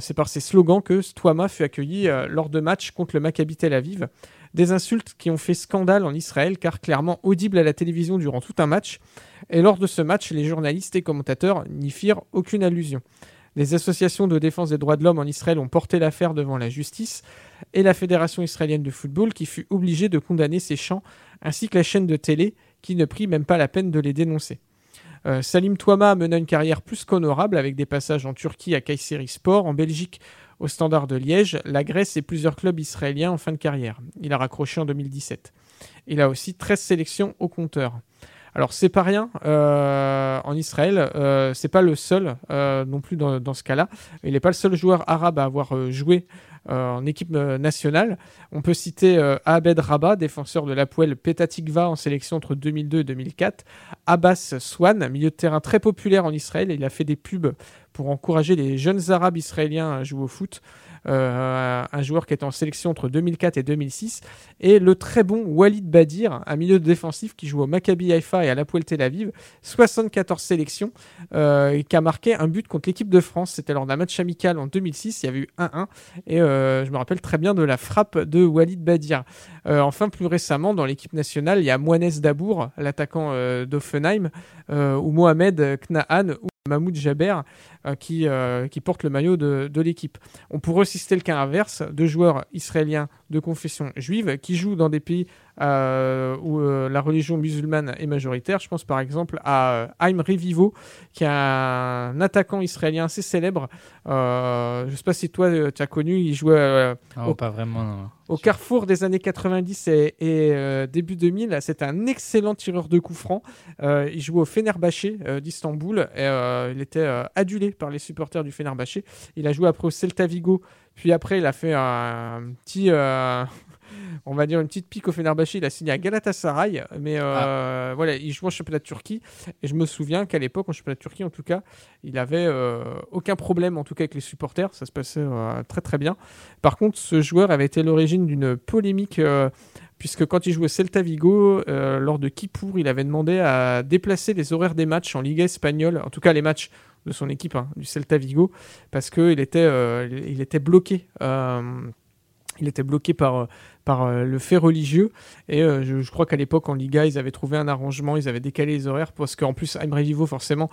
c'est par ces slogans que Touama fut accueilli lors de matchs contre le Maccabi Tel Aviv. Des insultes qui ont fait scandale en Israël car clairement audibles à la télévision durant tout un match. Et lors de ce match, les journalistes et commentateurs n'y firent aucune allusion. Les associations de défense des droits de l'homme en Israël ont porté l'affaire devant la justice et la Fédération israélienne de football qui fut obligée de condamner ces chants, ainsi que la chaîne de télé qui ne prit même pas la peine de les dénoncer. Euh, Salim Touama mena une carrière plus qu'honorable avec des passages en Turquie à Kayseri Sport, en Belgique au Standard de Liège, la Grèce et plusieurs clubs israéliens en fin de carrière. Il a raccroché en 2017. Il a aussi 13 sélections au compteur. Alors c'est pas rien euh, en Israël, euh, c'est pas le seul euh, non plus dans, ce cas-là. Il n'est pas le seul joueur arabe à avoir joué en équipe euh, nationale. On peut citer euh, Abed Rabat, défenseur de l'Apoel Petatikva en sélection entre 2002 et 2004. Abbas Swan, milieu de terrain très populaire en Israël. Il a fait des pubs pour encourager les jeunes arabes israéliens à jouer au foot. Euh, un joueur qui était en sélection entre 2004 et 2006, et le très bon Walid Badir, un milieu défensif qui joue au Maccabi Haïfa et à l'Apoel Tel Aviv, 74 sélections, euh, et qui a marqué un but contre l'équipe de France. C'était lors d'un match amical en 2006, il y avait eu 1-1, et euh, je me rappelle très bien de la frappe de Walid Badir. Enfin, plus récemment, dans l'équipe nationale, il y a Moines Dabour, l'attaquant d'Offenheim, ou Mohamed Knaan, ou Mahmoud Jaber, euh, qui, euh, qui porte le maillot de, de l'équipe. On pourrait aussi citer le cas inverse, deux joueurs israéliens de confession juive qui jouent dans des pays euh, où euh, la religion musulmane est majoritaire. Je pense par exemple à euh, Haim Revivo, qui est un attaquant israélien assez célèbre. Euh, je ne sais pas si toi tu as connu, il jouait au- pas vraiment. non. au carrefour des années 90 et, et, début 2000. C'est un excellent tireur de coups francs. Il jouait au Fenerbahçe d'Istanbul et il était adulé par les supporters du Fenerbahçe. Il a joué après au Celta Vigo, puis après il a fait un petit, euh, [LAUGHS] on va dire une petite pique au Fenerbahçe. Il a signé à Galatasaray, mais euh, voilà, il joue en championnat de Turquie. Et je me souviens qu'à l'époque, en championnat de Turquie, en tout cas, il avait euh, aucun problème, en tout cas avec les supporters. Ça se passait très très bien. Par contre, ce joueur avait été l'origine d'une polémique. Puisque quand il jouait Celta Vigo, euh, lors de Kippour, il avait demandé à déplacer les horaires des matchs en Liga espagnole, en tout cas les matchs de son équipe, hein, du Celta Vigo, parce qu'il euh, il était bloqué. Il était bloqué par, euh, par euh, le fait religieux. Et euh, je, je crois qu'à l'époque, en Liga, ils avaient trouvé un arrangement, ils avaient décalé les horaires, parce qu'en plus, Imre Vivo, forcément,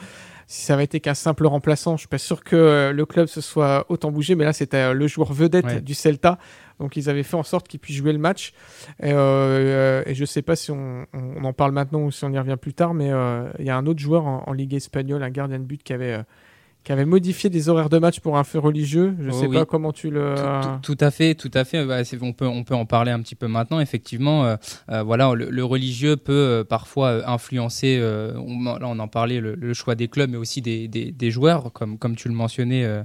si ça avait été qu'un simple remplaçant, je suis pas sûr que le club se soit autant bougé, mais là, c'était le joueur vedette Ouais. du Celta. Donc, ils avaient fait en sorte qu'il puisse jouer le match. Et, euh, et je sais pas si on, en parle maintenant ou si on y revient plus tard, mais euh, il y a un autre joueur en, en Ligue espagnole, un gardien de but qui avait, qui avait modifié des horaires de match pour un fait religieux. Je Oh sais oui. pas comment tu le. Tout, tout- tout à fait, tout à fait. Bah, on peut, on peut en parler un petit peu maintenant. Effectivement, euh, euh, voilà, le, le religieux peut euh, parfois euh, influencer. euh, on, là, on en parlait, le, le choix des clubs, mais aussi des, des, des joueurs, comme, comme tu le mentionnais euh,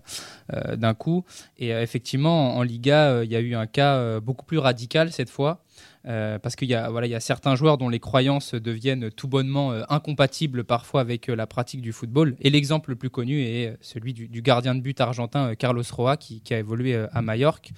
euh, d'un coup. Et euh, effectivement, en, en Liga, euh, il y a eu un cas euh, beaucoup plus radical cette fois. Euh, parce qu'il y a voilà il y a certains joueurs dont les croyances deviennent tout bonnement euh, incompatibles parfois avec euh, la pratique du football. Et l'exemple le plus connu est celui du, gardien de but argentin Carlos Roa qui, qui a évolué à Majorque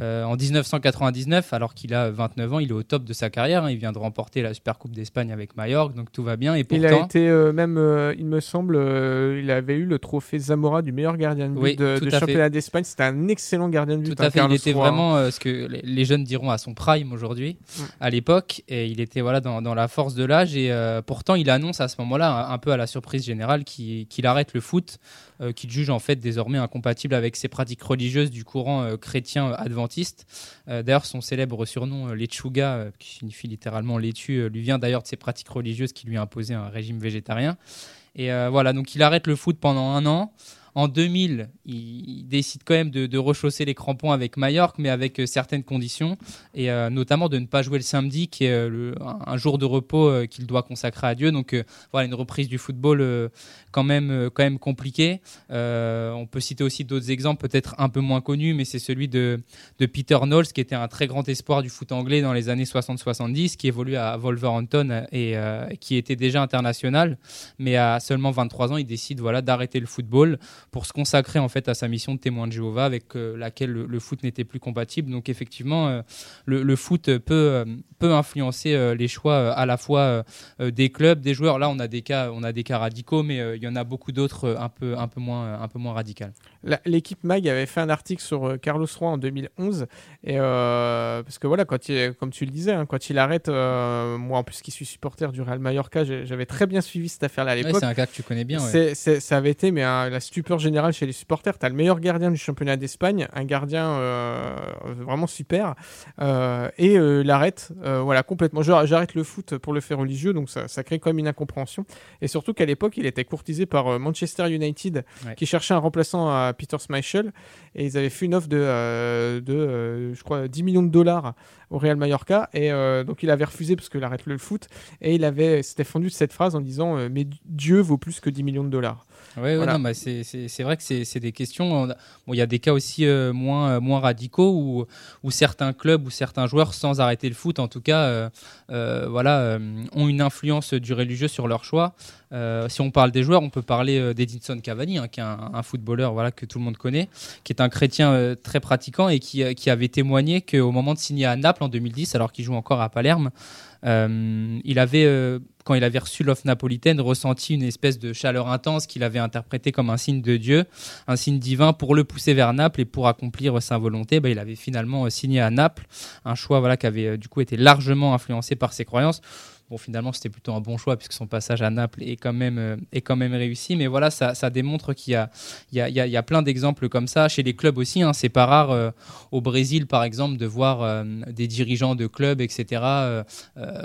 Euh, en 1999 alors qu'il a 29 ans il est au top de sa carrière hein. il vient de remporter la Super Coupe d'Espagne avec Majorque donc tout va bien et Il a pourtant été euh, même, euh, il me semble, il avait eu le trophée Zamora du meilleur gardien de but Oui, de, championnat d'Espagne. C'était un excellent gardien de but. Tout hein, à fait, il était vraiment ce que les- jeunes diront à son prime aujourd'hui, à l'époque, et il était voilà dans, dans la force de l'âge. Et pourtant, il annonce à ce moment-là, un, un peu à la surprise générale, qu'il qu'il arrête le foot, euh, qu'il juge en fait désormais incompatible avec ses pratiques religieuses du courant euh, chrétien euh, adventiste. Euh, d'ailleurs, son célèbre surnom, Lechuga, qui signifie littéralement laitue, lui vient d'ailleurs de ses pratiques religieuses qui lui imposaient un régime végétarien. Et voilà, donc il arrête le foot pendant un an. En 2000, il, décide quand même de, rechausser les crampons avec Majorque, mais avec certaines conditions, et notamment de ne pas jouer le samedi, qui est un, jour de repos qu'il doit consacrer à Dieu. Donc voilà, une reprise du football quand même, euh, quand même compliquée. Euh, on peut citer aussi d'autres exemples, peut-être un peu moins connus, mais c'est celui de, de Peter Knowles, qui était un très grand espoir du foot anglais dans les années 60-70, qui évoluait à Wolverhampton et euh, qui était déjà international, mais à seulement 23 ans, il décide voilà d'arrêter le football pour se consacrer en fait à sa mission de témoin de Jéhovah avec laquelle le, foot n'était plus compatible. Donc effectivement, le, foot peut, peut influencer les choix à la fois des clubs, des joueurs. Là, on a des cas, on a des cas radicaux, mais il y en a beaucoup d'autres euh, un peu, un peu moins, euh, un peu moins radicales. L'équipe Mag avait fait un article sur euh, Carlos Roy en 2011 et euh, parce que voilà, quand il, comme tu le disais, hein, quand il arrête, euh, moi en plus qui suis supporter du Real Mallorca, j'avais très bien suivi cette affaire-là à Ouais, l'époque. c'est un cas que tu connais bien. ouais. C'est- c'est- ça avait été mais la stupeur peur générale chez les supporters. Tu as le meilleur gardien du championnat d'Espagne, un gardien vraiment super, et l'arrête, voilà, complètement. J'arrête le foot pour le faire religieux, donc ça, ça crée quand même une incompréhension. Et surtout qu'à l'époque, il était par Manchester United, qui cherchait un remplaçant à Peter Schmeichel, et ils avaient fait une offre de, de je crois, 10 millions de dollars au Real Mallorca. Et euh, donc il avait refusé parce qu'il arrête le foot. Et il avait s'était fendu de cette phrase en disant euh, Mais Dieu vaut plus que 10 millions de dollars. Oui, ouais, c'est vrai que c'est des questions. Bon, il y a des cas aussi euh, moins, moins radicaux où, où, certains clubs ou certains joueurs, sans arrêter le foot en tout cas, voilà, ont une influence du religieux sur leur choix. si on parle des joueurs, on peut parler d'Edinson Cavani, hein, qui est un, un, footballeur voilà, que tout le monde connaît, qui est un chrétien très pratiquant et qui, qui avait témoigné qu'au moment de signer à Naples, en 2010, alors qu'il joue encore à Palerme. Euh, il avait, euh, quand il avait reçu l'offre napolitaine, ressenti une espèce de chaleur intense qu'il avait interprété comme un signe de Dieu, un signe divin pour le pousser vers Naples et pour accomplir sa volonté. Bah, il avait finalement euh, signé à Naples, un choix voilà, qui avait du coup été largement influencé par ses croyances. Bon, finalement, c'était plutôt un bon choix puisque son passage à Naples est quand même, euh, est quand même réussi. Mais voilà, ça, ça démontre qu'il y a, il y a, il y a plein d'exemples comme ça. Chez les clubs aussi, hein, c'est pas rare euh, au Brésil, par exemple, de voir euh, des dirigeants de clubs, etc.,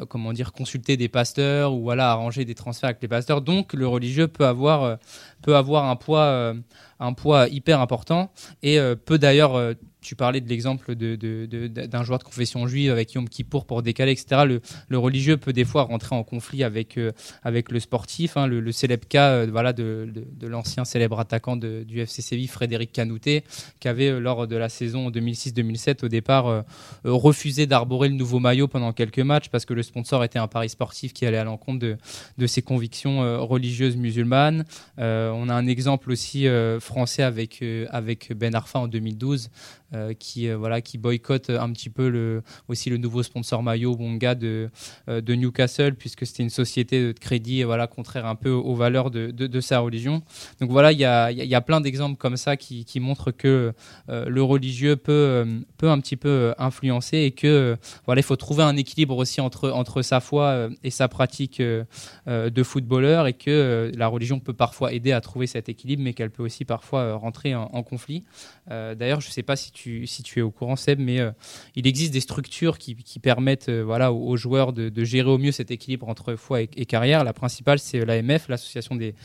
comment dire, consulter des pasteurs ou voilà, arranger des transferts avec les pasteurs. Donc, le religieux peut avoir, peut avoir un poids, un poids hyper important et peut d'ailleurs tu parlais de l'exemple d'un de, de, joueur de confession juive avec Yom Kippour pour décaler, etc. Le, le, religieux peut des fois rentrer en conflit avec, euh, avec le sportif. Hein. le, célèbre cas euh, voilà, de, l'ancien célèbre attaquant du FC Séville, Frédéric Canouté, qui avait, euh, lors de la saison 2006-2007, au départ, refusé d'arborer le nouveau maillot pendant quelques matchs parce que le sponsor était un pari sportif qui allait à l'encontre de, ses convictions religieuses musulmanes. On a un exemple aussi français avec, avec Ben Arfa en 2012. Euh, qui euh, voilà qui boycotte un petit peu aussi le nouveau sponsor maillot Wonga de euh, de Newcastle puisque c'était une société de crédit voilà contraire un peu aux valeurs de, de, sa religion. Donc voilà il y a y a plein d'exemples comme ça qui, qui montrent que le religieux peut peut un petit peu influencer et que voilà il faut trouver un équilibre aussi entre entre sa foi et sa pratique de footballeur et que la religion peut parfois aider à trouver cet équilibre mais qu'elle peut aussi parfois rentrer en, en conflit. D'ailleurs je sais pas si tu si tu es au courant, Seb, mais euh, il existe des structures qui, permettent euh, voilà, aux, joueurs de, gérer au mieux cet équilibre entre foi et, carrière. La principale, c'est l'AMF, l'Association des,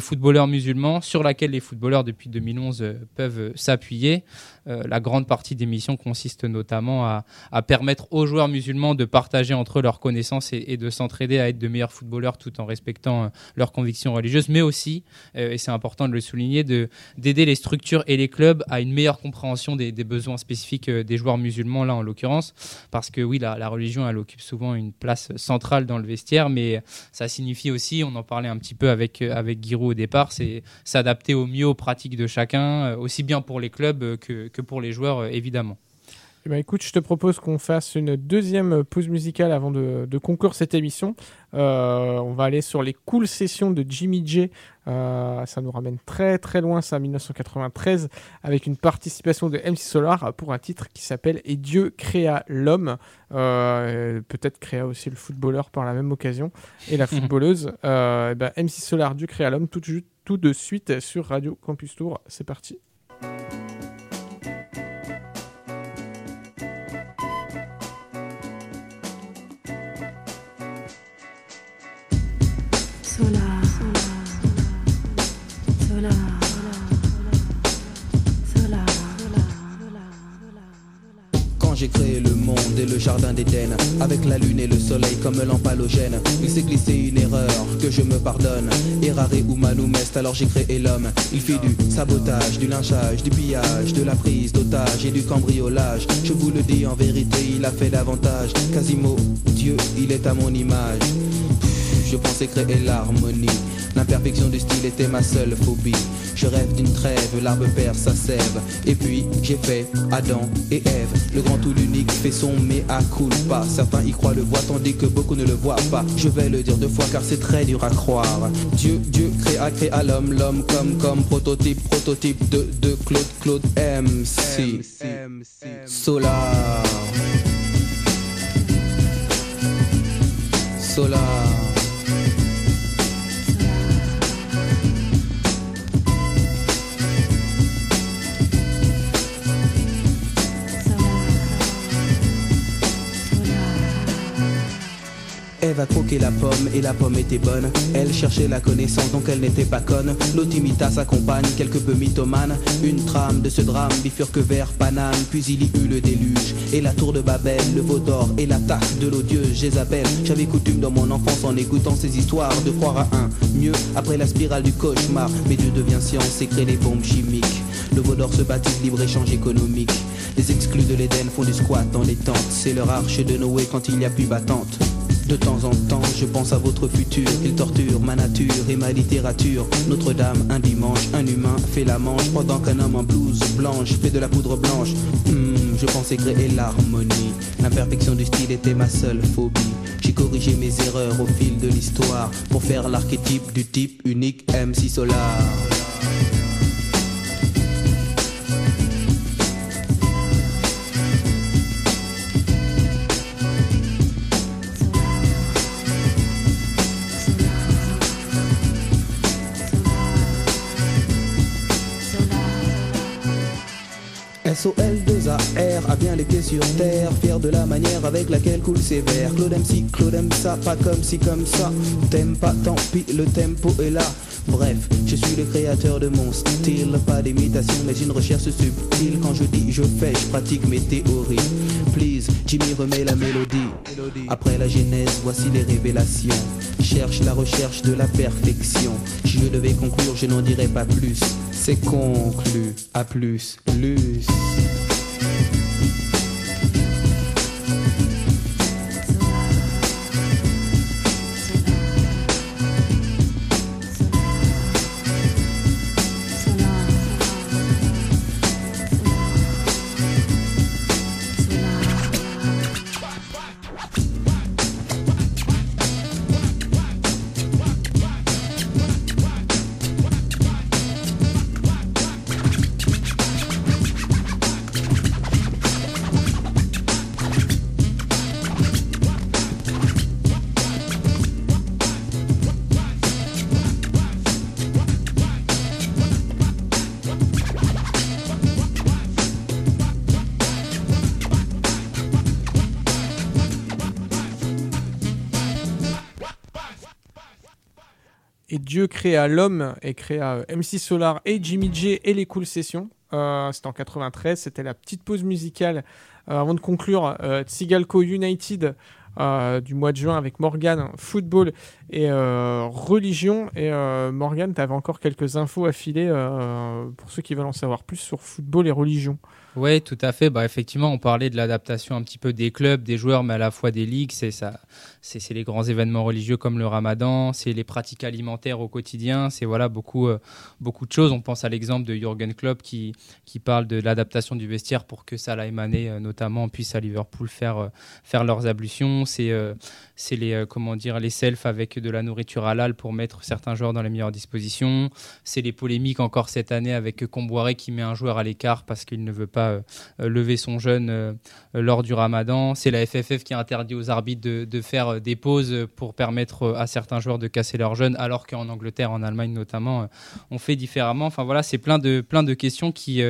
footballeurs musulmans, sur laquelle les footballeurs depuis 2011 euh, peuvent s'appuyer. la grande partie des missions consiste notamment à, permettre aux joueurs musulmans de partager entre eux leurs connaissances et, de s'entraider à être de meilleurs footballeurs tout en respectant leurs convictions religieuses, mais aussi, et c'est important de le souligner, d'aider les structures et les clubs à une meilleure compréhension des besoins spécifiques euh, des joueurs musulmans, là en l'occurrence, parce que oui, la, religion, elle occupe souvent une place centrale dans le vestiaire, mais ça signifie aussi, on en parlait un petit peu avec, euh, avec Giroud au départ, c'est s'adapter au mieux aux pratiques de chacun, euh, aussi bien pour les clubs que, que pour les joueurs, évidemment. Eh ben, écoute, je te propose qu'on fasse une deuxième pause musicale avant de, conclure cette émission. Euh, on va aller sur les cool sessions de Jimmy J. Euh, ça nous ramène très très loin, ça, 1993, avec une participation de MC Solar pour un titre qui s'appelle Et Dieu créa l'homme. Euh, peut-être créa aussi le footballeur par la même occasion et la [LAUGHS] footballeuse. Eh ben, MC Solar, Dieu créa l'homme, tout, tout de suite sur Radio Campus Tour. C'est parti. J'ai créé le monde et le jardin d'Éden. Avec la lune et le soleil comme lampe halogène Il s'est glissé une erreur que je me pardonne. Errare humanum est alors j'ai créé l'homme. Il fait du sabotage, du lynchage, du pillage De la prise d'otage et du cambriolage. Je vous le dis en vérité il a fait davantage. Quasimo, Dieu il est à mon image. Je pensais créer l'harmonie. L'imperfection du style était ma seule phobie. Je rêve d'une trêve, l'arbre perd sa sève. Et puis j'ai fait Adam et Ève. Le grand ou l'unique fait son à culpa. Certains y croient le voient tandis que beaucoup ne le voient pas. Je vais le dire deux fois car c'est très dur à croire. Dieu, Dieu créa, créa l'homme, l'homme comme, comme prototype, prototype de, de Claude, Claude MC. Solar. Solar. Ève a croqué la pomme et la pomme était bonne. Elle cherchait la connaissance donc elle n'était pas conne. L'autre imita sa compagne, quelque peu mythomane. Une trame de ce drame bifurque vers Paname. Puis il y eut le déluge et la tour de Babel, le veau d'or et l'attaque de l'odieuse Jézabel. J'avais coutume dans mon enfance en écoutant ces histoires de croire à un mieux après la spirale du cauchemar. Mais Dieu devient science et crée les bombes chimiques. Le veau d'or se baptise libre-échange économique. Les exclus de l'Éden font du squat dans les tentes. C'est leur arche de Noé quand il n'y a plus battante. De temps en temps, je pense à votre futur. Il torture ma nature et ma littérature. Notre-Dame, un dimanche, un humain fait la manche pendant qu'un homme en blouse blanche fait de la poudre blanche. Hmm, je pensais créer l'harmonie. L'imperfection du style était ma seule phobie. J'ai corrigé mes erreurs au fil de l'histoire pour faire l'archétype du type unique MC Solar. SOL2AR a bien les pieds sur terre, fier de la manière avec laquelle coule ses vers. Claude MC, Claude aime ça, pas comme si comme ça. T'aimes pas, tant pis, le tempo est là. Bref, je suis le créateur de mon style, pas d'imitation mais une recherche subtile. Quand je dis je fais, je pratique mes théories. Please, Jimmy remet la mélodie. Après la genèse, voici les révélations. Cherche la recherche de la perfection. Si je devais conclure, je n'en dirais pas plus. C'est conclu. À plus. Plus. Et Dieu créa l'homme et créa euh, MC Solar et Jimmy J et les Cool Sessions. Euh, c'était en 93, c'était la petite pause musicale euh, avant de conclure Tsigalco United du mois de juin avec Morgan, football et religion. Et Morgan, tu avais encore quelques infos à filer pour ceux qui veulent en savoir plus sur football et religion. Oui, tout à fait. Bah, effectivement, on parlait de l'adaptation un petit peu des clubs, des joueurs, mais à la fois des ligues. C'est ça, c'est les grands événements religieux comme le Ramadan, c'est les pratiques alimentaires au quotidien, c'est voilà beaucoup euh, beaucoup de choses. On pense à l'exemple de Jürgen Klopp qui qui parle de l'adaptation du vestiaire pour que Salah et Mané euh, notamment puissent à Liverpool faire euh, faire leurs ablutions. C'est c'est les comment dire les selfs avec de la nourriture halal pour mettre certains joueurs dans les meilleures dispositions. C'est les polémiques encore cette année avec Comboiré qui met un joueur à l'écart parce qu'il ne veut pas euh, euh, lever son jeûne euh, lors du Ramadan. C'est la FFF qui interdit aux arbitres de, faire des pauses pour permettre à certains joueurs de casser leur jeûne, alors qu'en Angleterre, en Allemagne notamment, on fait différemment. Enfin voilà, c'est plein de questions qui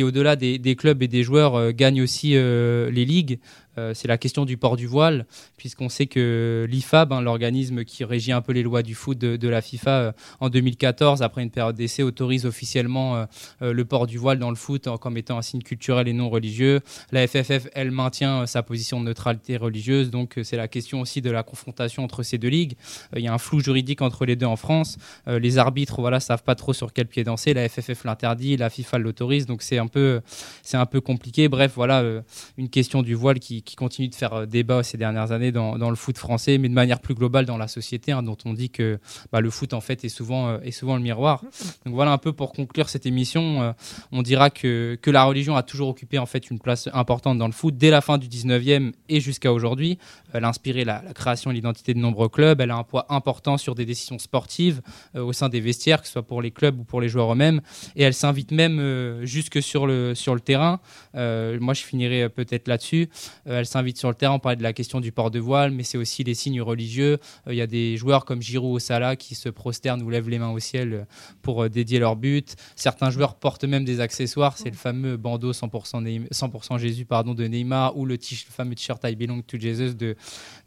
au-delà des, clubs et des joueurs gagnent aussi les ligues. Euh, c'est la question du port du voile, puisqu'on sait que l'IFAB, hein, l'organisme qui régit un peu les lois du foot de, de la FIFA, euh, en 2014, après une période d'essai, autorise officiellement euh, le port du voile dans le foot comme étant un signe culturel et non religieux. La FFF, elle maintient sa position de neutralité religieuse, donc c'est la question aussi de la confrontation entre ces deux ligues. Il y a un flou juridique entre les deux en France. Les arbitres, voilà, savent pas trop sur quel pied danser. La FFF l'interdit, la FIFA l'autorise, donc c'est un peu, c'est un peu compliqué. Bref, voilà, une question du voile qui, qui continue de faire euh, débat ces dernières années dans, le foot français, mais de manière plus globale dans la société, hein, dont on dit que bah, le foot en fait est souvent, euh, est souvent le miroir. Donc voilà un peu pour conclure cette émission, euh, on dira que, que la religion a toujours occupé en fait une place importante dans le foot dès la fin du 19e et jusqu'à aujourd'hui. Elle a inspiré la, création et l'identité de nombreux clubs. Elle a un poids important sur des décisions sportives au sein des vestiaires, que ce soit pour les clubs ou pour les joueurs eux-mêmes. Et elle s'invite même jusque sur le, sur le terrain. Moi, je finirai peut-être là-dessus. Elle s'invite sur le terrain, on parlait de la question du port de voile, mais c'est aussi les signes religieux. Il y a des joueurs comme Giroud ou Salah qui se prosternent ou lèvent les mains au ciel pour dédier leur but. Certains joueurs portent même des accessoires, c'est le fameux bandeau 100%, 100 Jésus pardon, de Neymar ou le, fameux t-shirt I belong to Jesus de,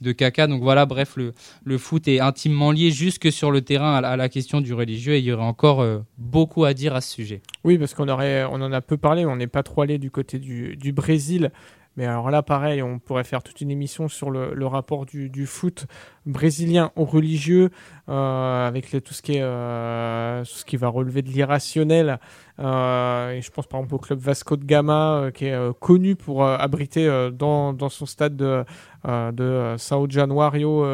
de Kaka. Donc voilà, bref, le, le foot est intimement lié jusque sur le terrain à, la question du religieux et il y aurait encore beaucoup à dire à ce sujet. Oui, parce qu'on on en a peu parlé, on n'est pas trop allé du côté du, du Brésil. Mais alors là, pareil, on pourrait faire toute une émission sur le, rapport du, du, foot brésilien au religieux, euh, avec tout, ce qui est, euh, ce qui va relever de l'irrationnel. Euh, et je pense par exemple au club Vasco de Gama, qui est connu pour abriter dans, dans, son stade de, de Sao Januario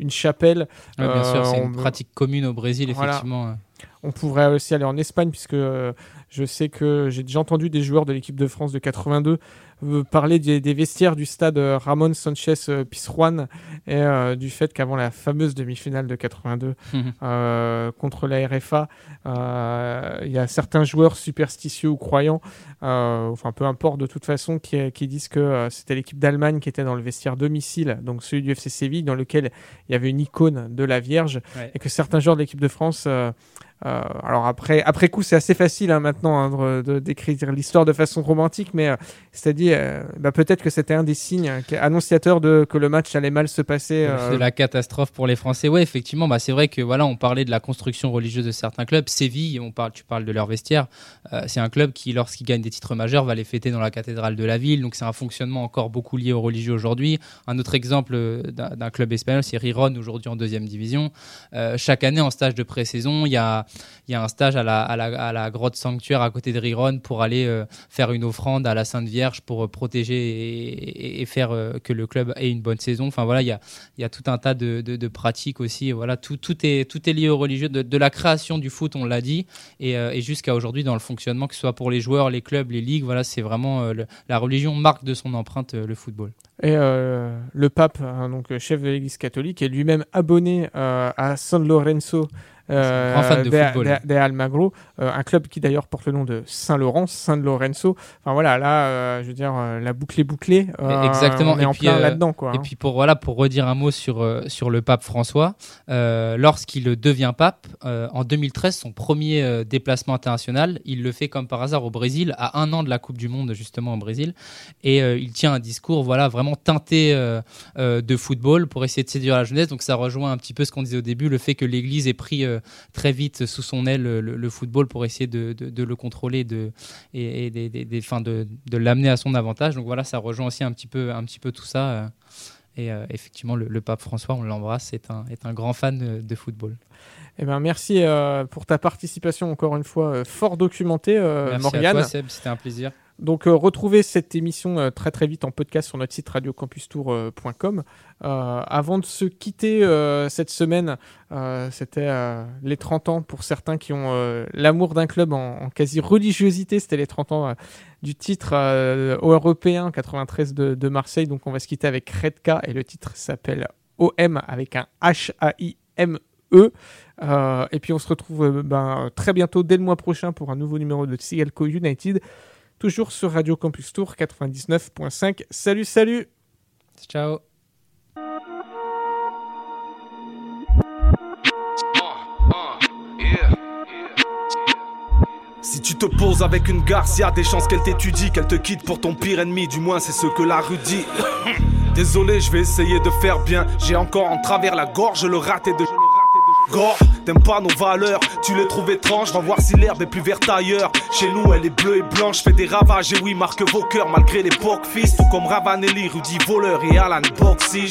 une chapelle. bien sûr, c'est une pratique commune au Brésil, effectivement. On pourrait aussi aller en Espagne, puisque je sais que j'ai déjà entendu des joueurs de l'équipe de France de 82 parler des, vestiaires du stade euh, Ramon Sanchez euh, Pizjuan et euh, du fait qu'avant la fameuse demi-finale de 82 mhm. contre la RFA, il y a certains joueurs superstitieux ou croyants, enfin peu importe de toute façon, qui, qui disent que c'était l'équipe d'Allemagne qui était dans le vestiaire domicile, donc celui du FC Séville, dans lequel il y avait une icône de la Vierge, et que certains joueurs de l'équipe de France euh, alors après, après coup, c'est assez facile hein, maintenant hein, de, décrire l'histoire de façon romantique, mais euh, c'est-à-dire euh, bah, peut-être que c'était un des signes annonciateurs de que le match allait mal se passer. C'est la catastrophe pour les Français. Ouais, effectivement, bah, c'est vrai que voilà, on parlait de la construction religieuse de certains clubs. Séville, on parle, tu parles de leur vestiaire. c'est un club qui, lorsqu'il gagne des titres majeurs, va les fêter dans la cathédrale de la ville. Donc c'est un fonctionnement encore beaucoup lié aux religieux aujourd'hui. Un autre exemple d'un club espagnol, c'est Riron aujourd'hui en deuxième division. chaque année en stage de pré-saison, il y a il y a un stage à la, grotte sanctuaire à côté de Riron pour aller euh, faire une offrande à la Sainte Vierge pour euh, protéger et, faire euh, que le club ait une bonne saison. Enfin voilà, il y a, tout un tas de, pratiques aussi. Voilà, tout, est, lié au religieux, de, la création du foot, on l'a dit, et, et jusqu'à aujourd'hui dans le fonctionnement, que ce soit pour les joueurs, les clubs, les ligues. Voilà, c'est vraiment la religion marque de son empreinte le football. Et le pape, hein, donc chef de l'Église catholique, est lui-même abonné à San Lorenzo euh, de, Almagro, euh, un club qui d'ailleurs porte le nom de Saint-Laurent, Saint-Lorenzo. Enfin voilà, là, euh, je veux dire, la boucle est bouclée. Exactement. On est et en puis, plein là-dedans, quoi. Et hein. puis pour voilà, pour redire un mot sur sur le pape François, lorsqu'il devient pape en 2013, son premier déplacement international, il le fait comme par hasard au Brésil, à un an de la Coupe du Monde justement au Brésil, et il tient un discours voilà vraiment teinté de football pour essayer de séduire la jeunesse. Donc ça rejoint un petit peu ce qu'on disait au début, le fait que l'Église ait pris très vite sous son aile le, football pour essayer de, le contrôler de, et, des, des, de, de l'amener à son avantage. Donc voilà, ça rejoint aussi un petit peu, un petit peu tout ça. Euh, et euh, effectivement, le, pape François, on l'embrasse, est un, est un grand fan de, football. Eh ben, merci euh, pour ta participation encore une fois fort documentée, merci Morgane. À toi, Seb, c'était un plaisir. Donc euh, retrouvez cette émission euh, très très vite en podcast sur notre site radiocampustour.com. Euh, avant de se quitter cette semaine, c'était les 30 ans pour certains qui ont l'amour d'un club en, quasi religiosité. C'était les 30 ans du titre européen 93 de, Marseille. Donc on va se quitter avec Redka et le titre s'appelle OM avec un H-A-I-M-E. et puis on se retrouve ben, très bientôt dès le mois prochain pour un nouveau numéro de Sigalco United toujours sur Radio Campus Tour 99.5. Salut, salut Ciao Si tu te poses avec une garce, y a des chances qu'elle t'étudie, qu'elle te quitte pour ton pire ennemi, du moins c'est ce que la rue dit. [COUGHS] Désolé, je vais essayer de faire bien. J'ai encore en travers la gorge le raté de. Gore, t'aimes pas nos valeurs, tu les trouves étranges, va voir si l'herbe est plus verte ailleurs. Chez nous, elle est bleue et blanche, fait des ravages, et oui, marque vos cœurs malgré l'époque, fils. Tout comme Ravanelli, Rudy Voleur et Alan Boxige.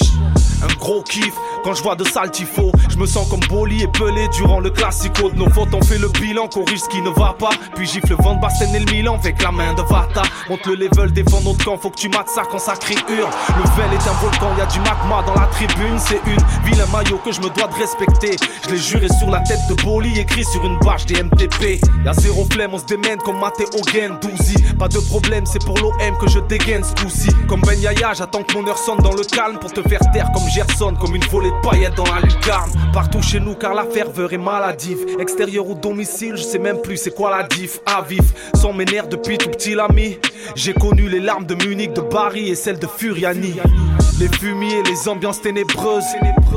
Un gros kiff quand je vois de sales tifos. Je me sens comme Boli et Pelé durant le classico de nos fautes. On fait le bilan, corrige ce qui ne va pas. Puis gifle de Basten et le Milan avec la main de Vata. Monte le level, défend notre camp. Faut que tu mates ça quand ça crie hurle. Le Vel est un volcan, y a du magma dans la tribune. C'est une ville, un maillot que je me dois de respecter. Je l'ai juré sur la tête de Boli, écrit sur une bâche des MTP. Y'a zéro flemme, on se démène comme Matteo Gen, Douzi. Pas de problème, c'est pour l'OM que je dégaine ce coup-ci. Comme Ben Yaya, j'attends que mon heure sonne dans le calme pour te faire taire comme Gerson, comme une volée de paillettes dans la lucarne. Partout chez nous, car la ferveur est maladive. Extérieur ou domicile, je sais même plus c'est quoi la diff. À vif, sans mes nerfs depuis tout petit l'ami. J'ai connu les larmes de Munich, de Barry et celles de Furiani. Les fumiers, les ambiances ténébreuses.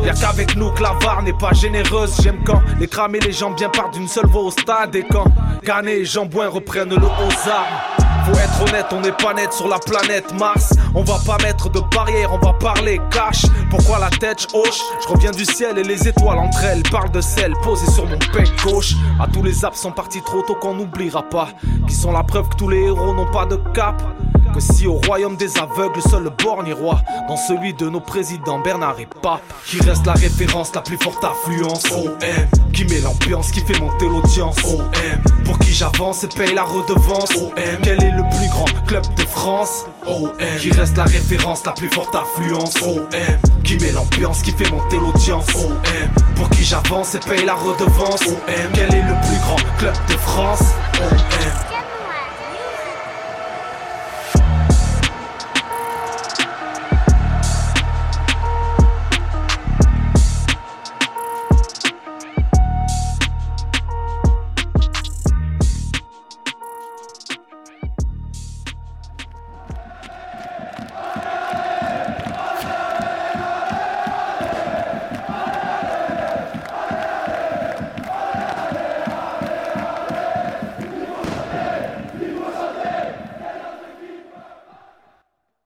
Y'a qu'avec nous que la VAR n'est pas généreuse. J'aime quand les cramer les gens bien partent d'une seule voix au stade. Et quand Canet et Jambouin reprennent le aux armes. Faut être honnête, on n'est pas net sur la planète Mars. On va pas mettre de barrière, on va parler cash. Pourquoi la tête hoche? Je reviens du ciel et les étoiles entre elles parlent de sel posé sur mon pec gauche. À tous les absents partis trop tôt qu'on n'oubliera pas. Qui sont la preuve que tous les héros n'ont pas de cap. Que si au royaume des aveugles, seul le borgne roi, dans celui de nos présidents Bernard et Pape, qui reste la référence, la plus forte affluence. OM, qui met l'ambiance, qui fait monter l'audience. OM, pour qui j'avance et paye la redevance. OM, quel est le plus grand club de France? OM, qui reste la référence, la plus forte affluence. OM, qui met l'ambiance, qui fait monter l'audience. OM, pour qui j'avance et paye la redevance. OM, quel est le plus grand club de France? OM.